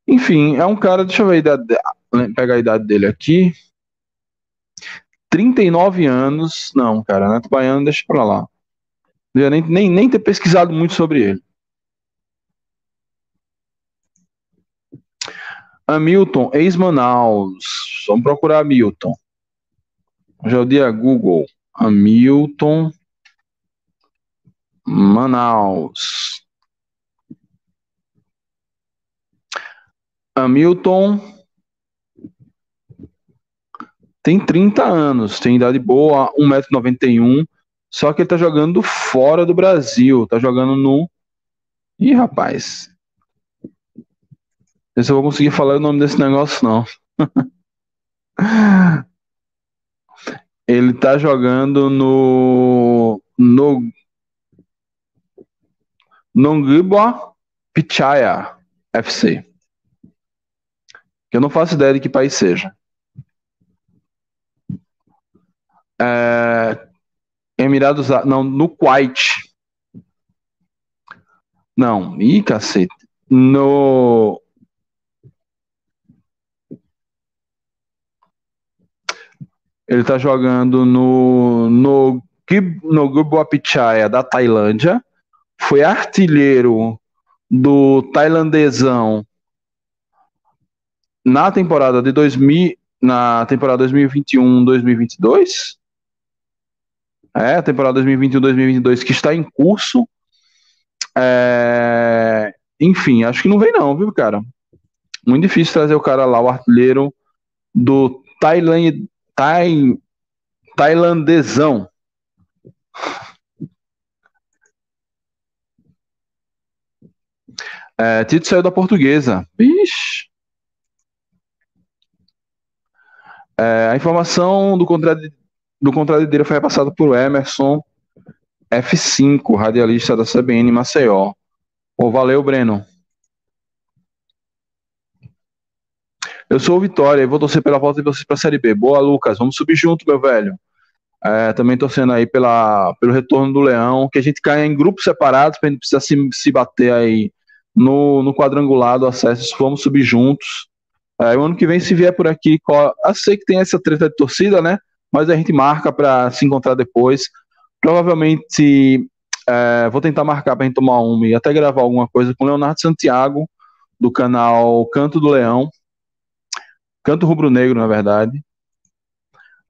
Enfim, é um cara, deixa eu ver a idade, pegar a idade dele aqui. 39 anos. Não, cara, Neto Baiano, deixa pra lá. Não nem, nem, nem ter pesquisado muito sobre ele. Hamilton, ex-Manaus. Vamos procurar Hamilton. Já o dia Google. Hamilton, Manaus. Hamilton tem 30 anos, tem idade boa, 1,91m. Só que ele tá jogando fora do Brasil. Tá jogando no. Ih, rapaz. Sei se eu vou conseguir falar o nome desse negócio, não. Ele tá jogando no. No. Nongibwa Pichaya FC. Que eu não faço ideia de que país seja. É, Emirados não, no Kuwait. Não, ih, cacete. No. Ele tá jogando no, no, no Gubuapichaya da Tailândia. Foi artilheiro do tailandesão na temporada de 2000, na temporada 2021-2022. É, a temporada 2021-2022 que está em curso. É... Enfim, acho que não vem não, viu, cara? Muito difícil trazer o cara lá, o artilheiro do Thailand, Thai, tailandesão. É, Tito saiu da portuguesa. Ixi. É, a informação do contrato, do contrato dele foi repassada por Emerson F5, radialista da CBN Maceió. Oh, valeu, Breno. Eu sou o Vitória e vou torcer pela volta de vocês para a Série B. Boa, Lucas. Vamos subir junto, meu velho. É, também torcendo aí pela, pelo retorno do Leão, que a gente caia em grupos separados, para a gente precisar se, se bater aí no, no quadrangular do acesso. Vamos subir juntos. É, o ano que vem, se vier por aqui, eu sei que tem essa treta de torcida, né? Mas a gente marca para se encontrar depois. Provavelmente é, vou tentar marcar para a gente tomar uma e até gravar alguma coisa com o Leonardo Santiago, do canal Canto do Leão. Canto Rubro Negro, na verdade.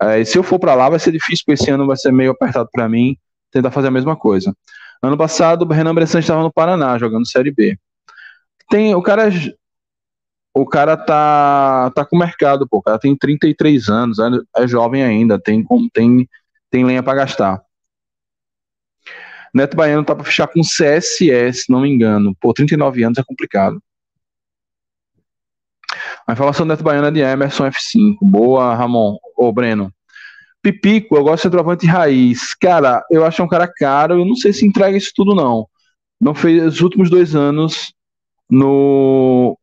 É, se eu for para lá, vai ser difícil, porque esse ano vai ser meio apertado para mim tentar fazer a mesma coisa. Ano passado, o Renan Bressan estava no Paraná, jogando Série B. Tem, o cara o cara tá, tá com mercado, pô. O cara tem 33 anos, é, é jovem ainda, tem, tem, tem lenha para gastar. Neto Baiano tá para fechar com CSS, se não me engano. Pô, 39 anos é complicado. A informação do Neto Baiano é de Emerson F5. Boa, Ramon. Ô, Breno. Pipico, eu gosto de centroavante raiz. Cara, eu acho um cara caro. Eu não sei se entrega isso tudo, não. Não fez os últimos dois anos no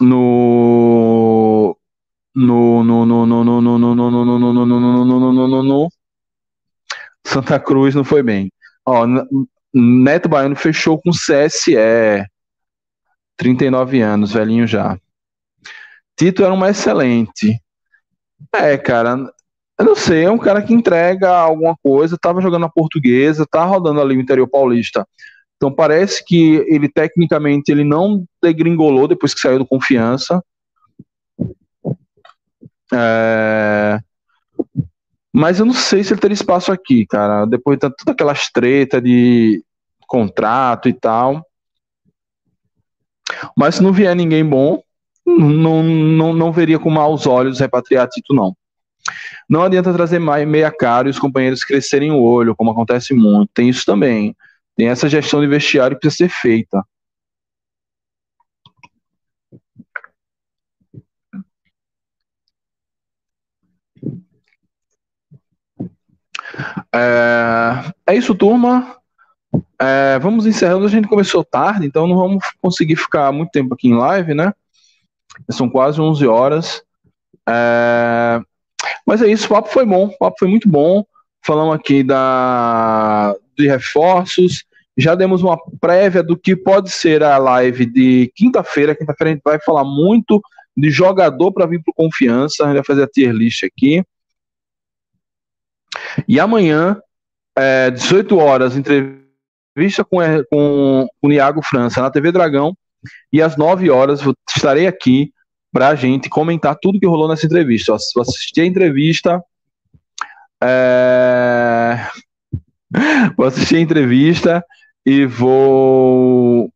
no no no no no no no no no no no no no no no no no Santa Cruz não foi bem. Ó, Neto Baiano fechou com CSE. 39 anos, velhinho já. Tito era um excelente. É, cara, eu não sei, é um cara que entrega alguma coisa, tava jogando a portuguesa, tá rodando ali o interior paulista então parece que ele tecnicamente ele não degringolou depois que saiu do confiança. É... Mas eu não sei se ele teria espaço aqui, cara. Depois de todas aquelas tretas de contrato e tal. Mas se não vier ninguém bom, não, não, não veria com maus olhos repatriar Tito, não. Não adianta trazer mais meia cara e os companheiros crescerem o olho, como acontece muito. Tem isso também. Tem essa gestão de vestiário que precisa ser feita. É, é isso, turma. É, vamos encerrando. A gente começou tarde, então não vamos conseguir ficar muito tempo aqui em live, né? São quase 11 horas. É, mas é isso, o papo foi bom, o papo foi muito bom. Falamos aqui da, de reforços, já demos uma prévia do que pode ser a live de quinta-feira. Quinta-feira a gente vai falar muito de jogador para vir para confiança. A gente vai fazer a tier list aqui. E amanhã, é, 18 horas, entrevista com, com, com o Iago França na TV Dragão. E às 9 horas estarei aqui para a gente comentar tudo que rolou nessa entrevista. Vou assistir a entrevista. É... Vou assistir a entrevista e vou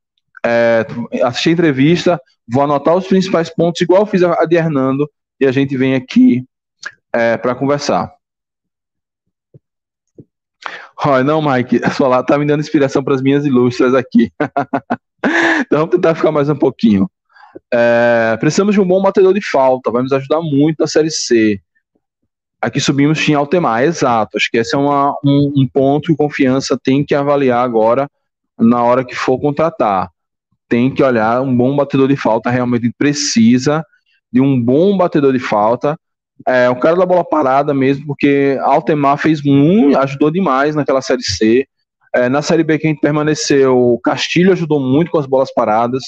é, assistir a entrevista, vou anotar os principais pontos, igual eu fiz a de Hernando, e a gente vem aqui é, para conversar. Olha, não, Mike, lá tá me dando inspiração para as minhas ilustres aqui. então vamos tentar ficar mais um pouquinho. É, precisamos de um bom batedor de falta, vai nos ajudar muito na Série C. Aqui subimos em Altemar, exato. Acho que esse é uma, um, um ponto que o Confiança tem que avaliar agora na hora que for contratar. Tem que olhar um bom batedor de falta, realmente precisa de um bom batedor de falta É, o cara da bola parada mesmo, porque Altemar fez muito, ajudou demais naquela Série C. É, na Série B que a gente permaneceu, Castilho ajudou muito com as bolas paradas.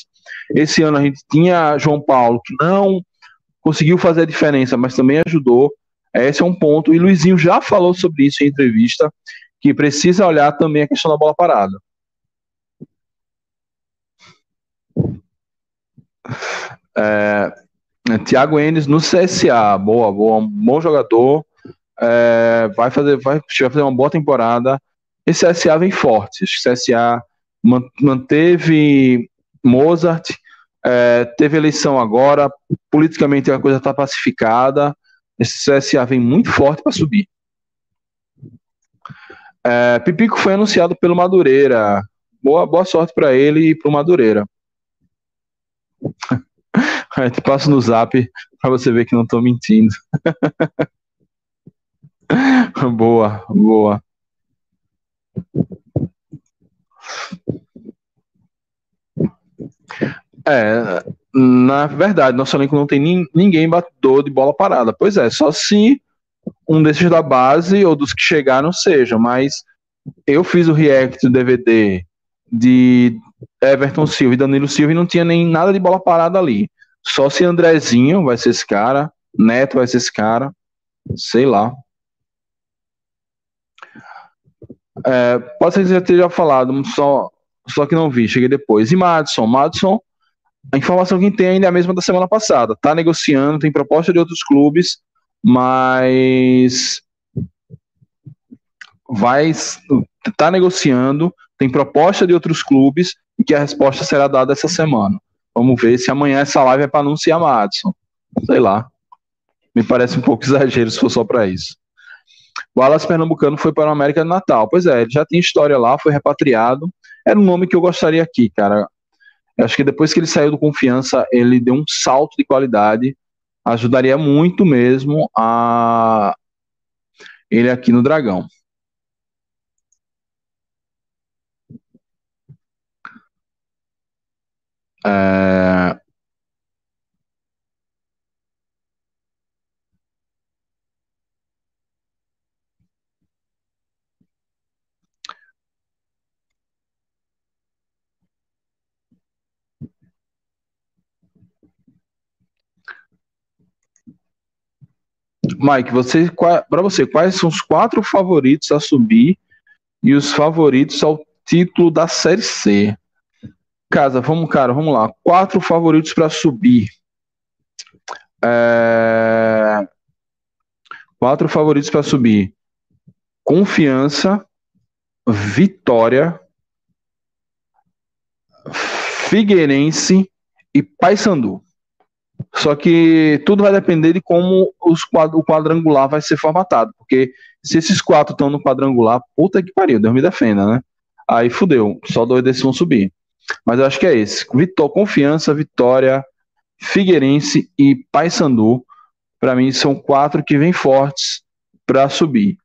Esse ano a gente tinha João Paulo, que não conseguiu fazer a diferença, mas também ajudou. Esse é um ponto. E Luizinho já falou sobre isso em entrevista, que precisa olhar também a questão da bola parada. É, Thiago Enes no CSA, boa, boa, bom jogador. É, vai fazer, vai, vai fazer uma boa temporada. Esse CSA vem forte. O CSA manteve Mozart, é, teve eleição agora, politicamente a coisa está pacificada. Esse CSA vem muito forte para subir. É, Pipico foi anunciado pelo Madureira. Boa, boa sorte para ele e para o Madureira. Eu te passo no zap para você ver que não estou mentindo. boa, boa. É, na verdade, nosso elenco não tem ni ninguém batedor de bola parada. Pois é, só se um desses da base ou dos que chegaram sejam, mas eu fiz o react do DVD de Everton Silva e Danilo Silva e não tinha nem nada de bola parada ali. Só se Andrezinho vai ser esse cara, Neto vai ser esse cara, sei lá. É, pode ser que já esteja falado, só, só que não vi, cheguei depois. E Madison? Madison, a informação que tem ainda é a mesma da semana passada. Tá negociando, tem proposta de outros clubes, mas vai tá negociando, tem proposta de outros clubes e que a resposta será dada essa semana. Vamos ver se amanhã essa live é para anunciar Madison. Sei lá. Me parece um pouco exagero se for só para isso. O Alas Pernambucano foi para o América do Natal. Pois é, ele já tem história lá, foi repatriado. Era um nome que eu gostaria aqui, cara. Eu acho que depois que ele saiu do Confiança, ele deu um salto de qualidade. Ajudaria muito mesmo a ele aqui no Dragão. É... Mike, você, para você, quais são os quatro favoritos a subir e os favoritos ao título da Série C? Casa, vamos, cara, vamos lá. Quatro favoritos para subir. É... Quatro favoritos para subir. Confiança, Vitória, Figueirense e Paysandu. Só que tudo vai depender de como os quadro, o quadrangular vai ser formatado. Porque se esses quatro estão no quadrangular, puta que pariu, Deus me defenda, né? Aí fudeu, só dois desses vão subir. Mas eu acho que é esse. Vitor, Confiança, Vitória, Figueirense e Paysandu. Para mim, são quatro que vêm fortes para subir.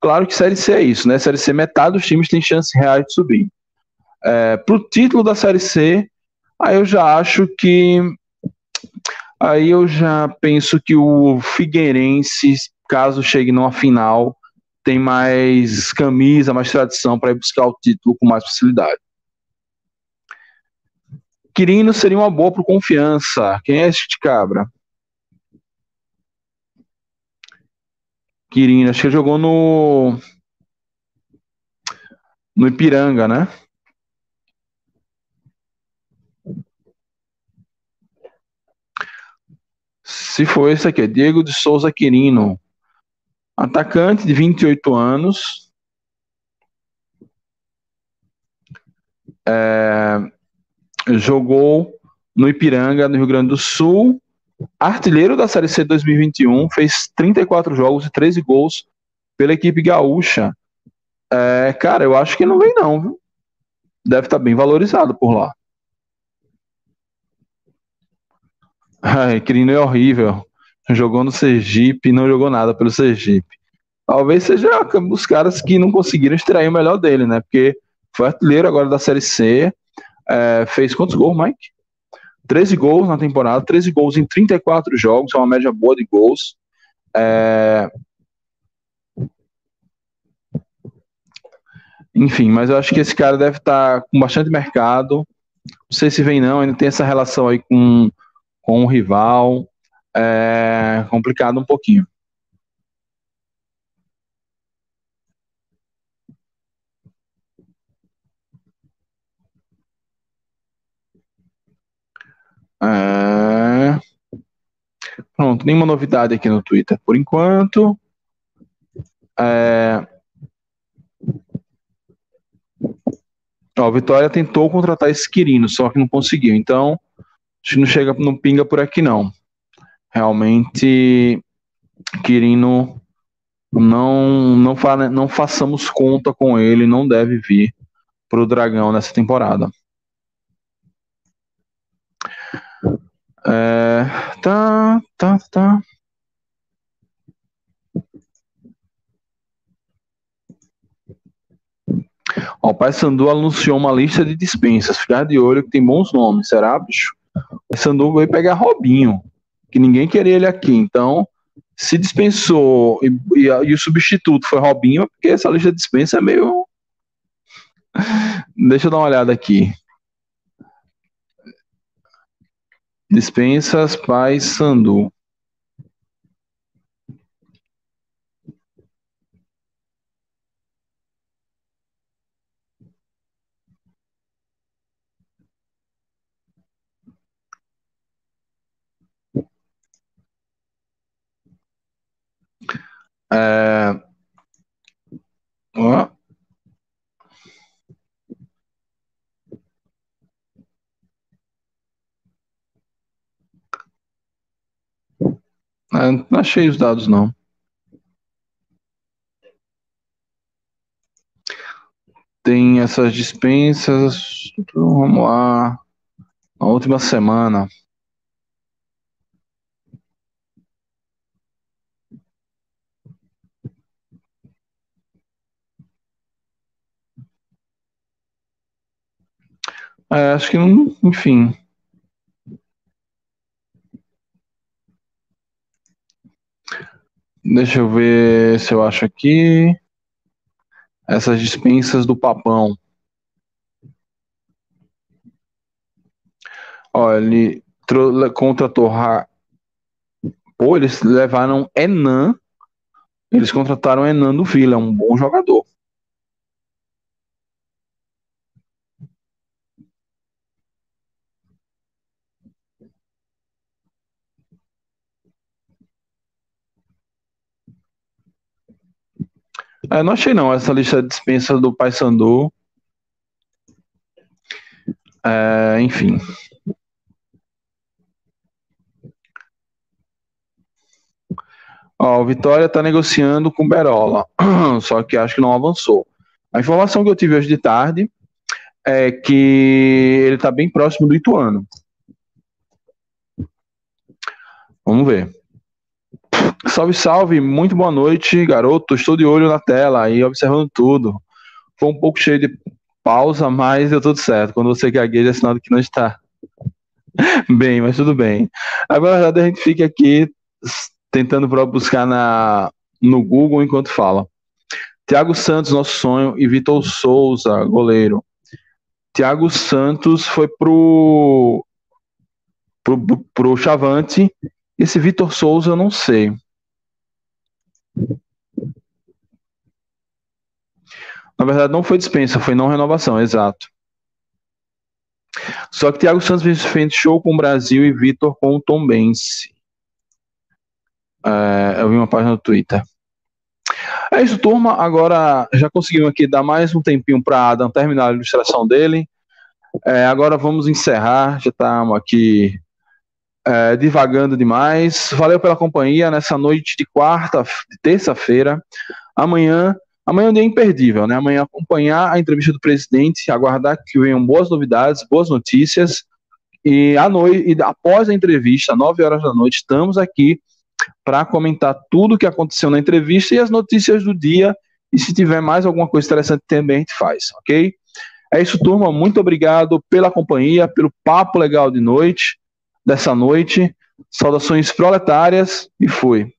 Claro que Série C é isso, né? Série C, metade dos times tem chance real de subir. É, para o título da Série C, aí eu já acho que. Aí eu já penso que o Figueirense, caso chegue numa final, tem mais camisa, mais tradição para ir buscar o título com mais facilidade. Quirino seria uma boa para confiança. Quem é esse de cabra? Quirino, acho que jogou no. No Ipiranga, né? Se for esse aqui, é Diego de Souza Quirino. Atacante de 28 anos. É, jogou no Ipiranga, no Rio Grande do Sul, artilheiro da Série C 2021, fez 34 jogos e 13 gols pela equipe gaúcha. É, cara, eu acho que não vem não, viu? Deve estar tá bem valorizado por lá. Ai, Crino é horrível. Jogou no Sergipe não jogou nada pelo Sergipe. Talvez seja os caras que não conseguiram extrair o melhor dele, né? Porque foi artilheiro agora da Série C, é, fez quantos gols, Mike? 13 gols na temporada, 13 gols em 34 jogos, é uma média boa de gols. É... Enfim, mas eu acho que esse cara deve estar tá com bastante mercado. Não sei se vem não, ainda tem essa relação aí com, com o rival. É complicado um pouquinho. É... Pronto, nenhuma novidade aqui no Twitter por enquanto. É... Ó, Vitória tentou contratar esse Quirino, só que não conseguiu. Então, acho que não chega, não pinga por aqui não. Realmente, Quirino não não, fa, não façamos conta com ele, não deve vir para o Dragão nessa temporada. É, tá, tá, tá. O Pai Sandu anunciou uma lista de dispensas. Ficar de olho que tem bons nomes, será, bicho? O Pai Sandu veio pegar Robinho, que ninguém queria ele aqui. Então, se dispensou e, e, e o substituto foi Robinho, porque essa lista de dispensa é meio. Deixa eu dar uma olhada aqui. Dispensas Pai Sandu. É... Ó. É, não achei os dados, não. Tem essas dispensas. Vamos lá. Na última semana. É, acho que não, enfim. Deixa eu ver se eu acho aqui. Essas dispensas do papão. Olha, ele contratou. Pô, eles levaram Enan. Eles contrataram Enan do Vila, um bom jogador. É, não achei não, essa lista de dispensa do Paysandu. É, enfim. Ó, o Vitória está negociando com Berola, só que acho que não avançou. A informação que eu tive hoje de tarde é que ele está bem próximo do Ituano. Vamos ver. Salve, salve, muito boa noite, garoto. Estou de olho na tela e observando tudo. Foi um pouco cheio de pausa, mas deu tudo certo. Quando você gagueja, é sinal de que não está bem, mas tudo bem. Agora, a gente fica aqui tentando buscar na, no Google enquanto fala. Tiago Santos, nosso sonho, e Vitor Souza, goleiro. Tiago Santos foi pro, pro, pro Chavante. Esse Vitor Souza eu não sei. Na verdade, não foi dispensa, foi não renovação, exato. Só que Thiago Santos fez show com o Brasil e Vitor com o Tom Bense. É, eu vi uma página no Twitter. É isso, turma. Agora já conseguimos aqui dar mais um tempinho para Adam terminar a ilustração dele. É, agora vamos encerrar. Já estamos aqui é, divagando demais. Valeu pela companhia nessa noite de quarta, de terça-feira. Amanhã, amanhã é um dia imperdível, né? Amanhã acompanhar a entrevista do presidente, aguardar que venham boas novidades, boas notícias. E à noite, e após a entrevista, nove horas da noite, estamos aqui para comentar tudo o que aconteceu na entrevista e as notícias do dia. E se tiver mais alguma coisa interessante também a gente faz, ok? É isso, turma. Muito obrigado pela companhia, pelo papo legal de noite dessa noite. Saudações proletárias e fui.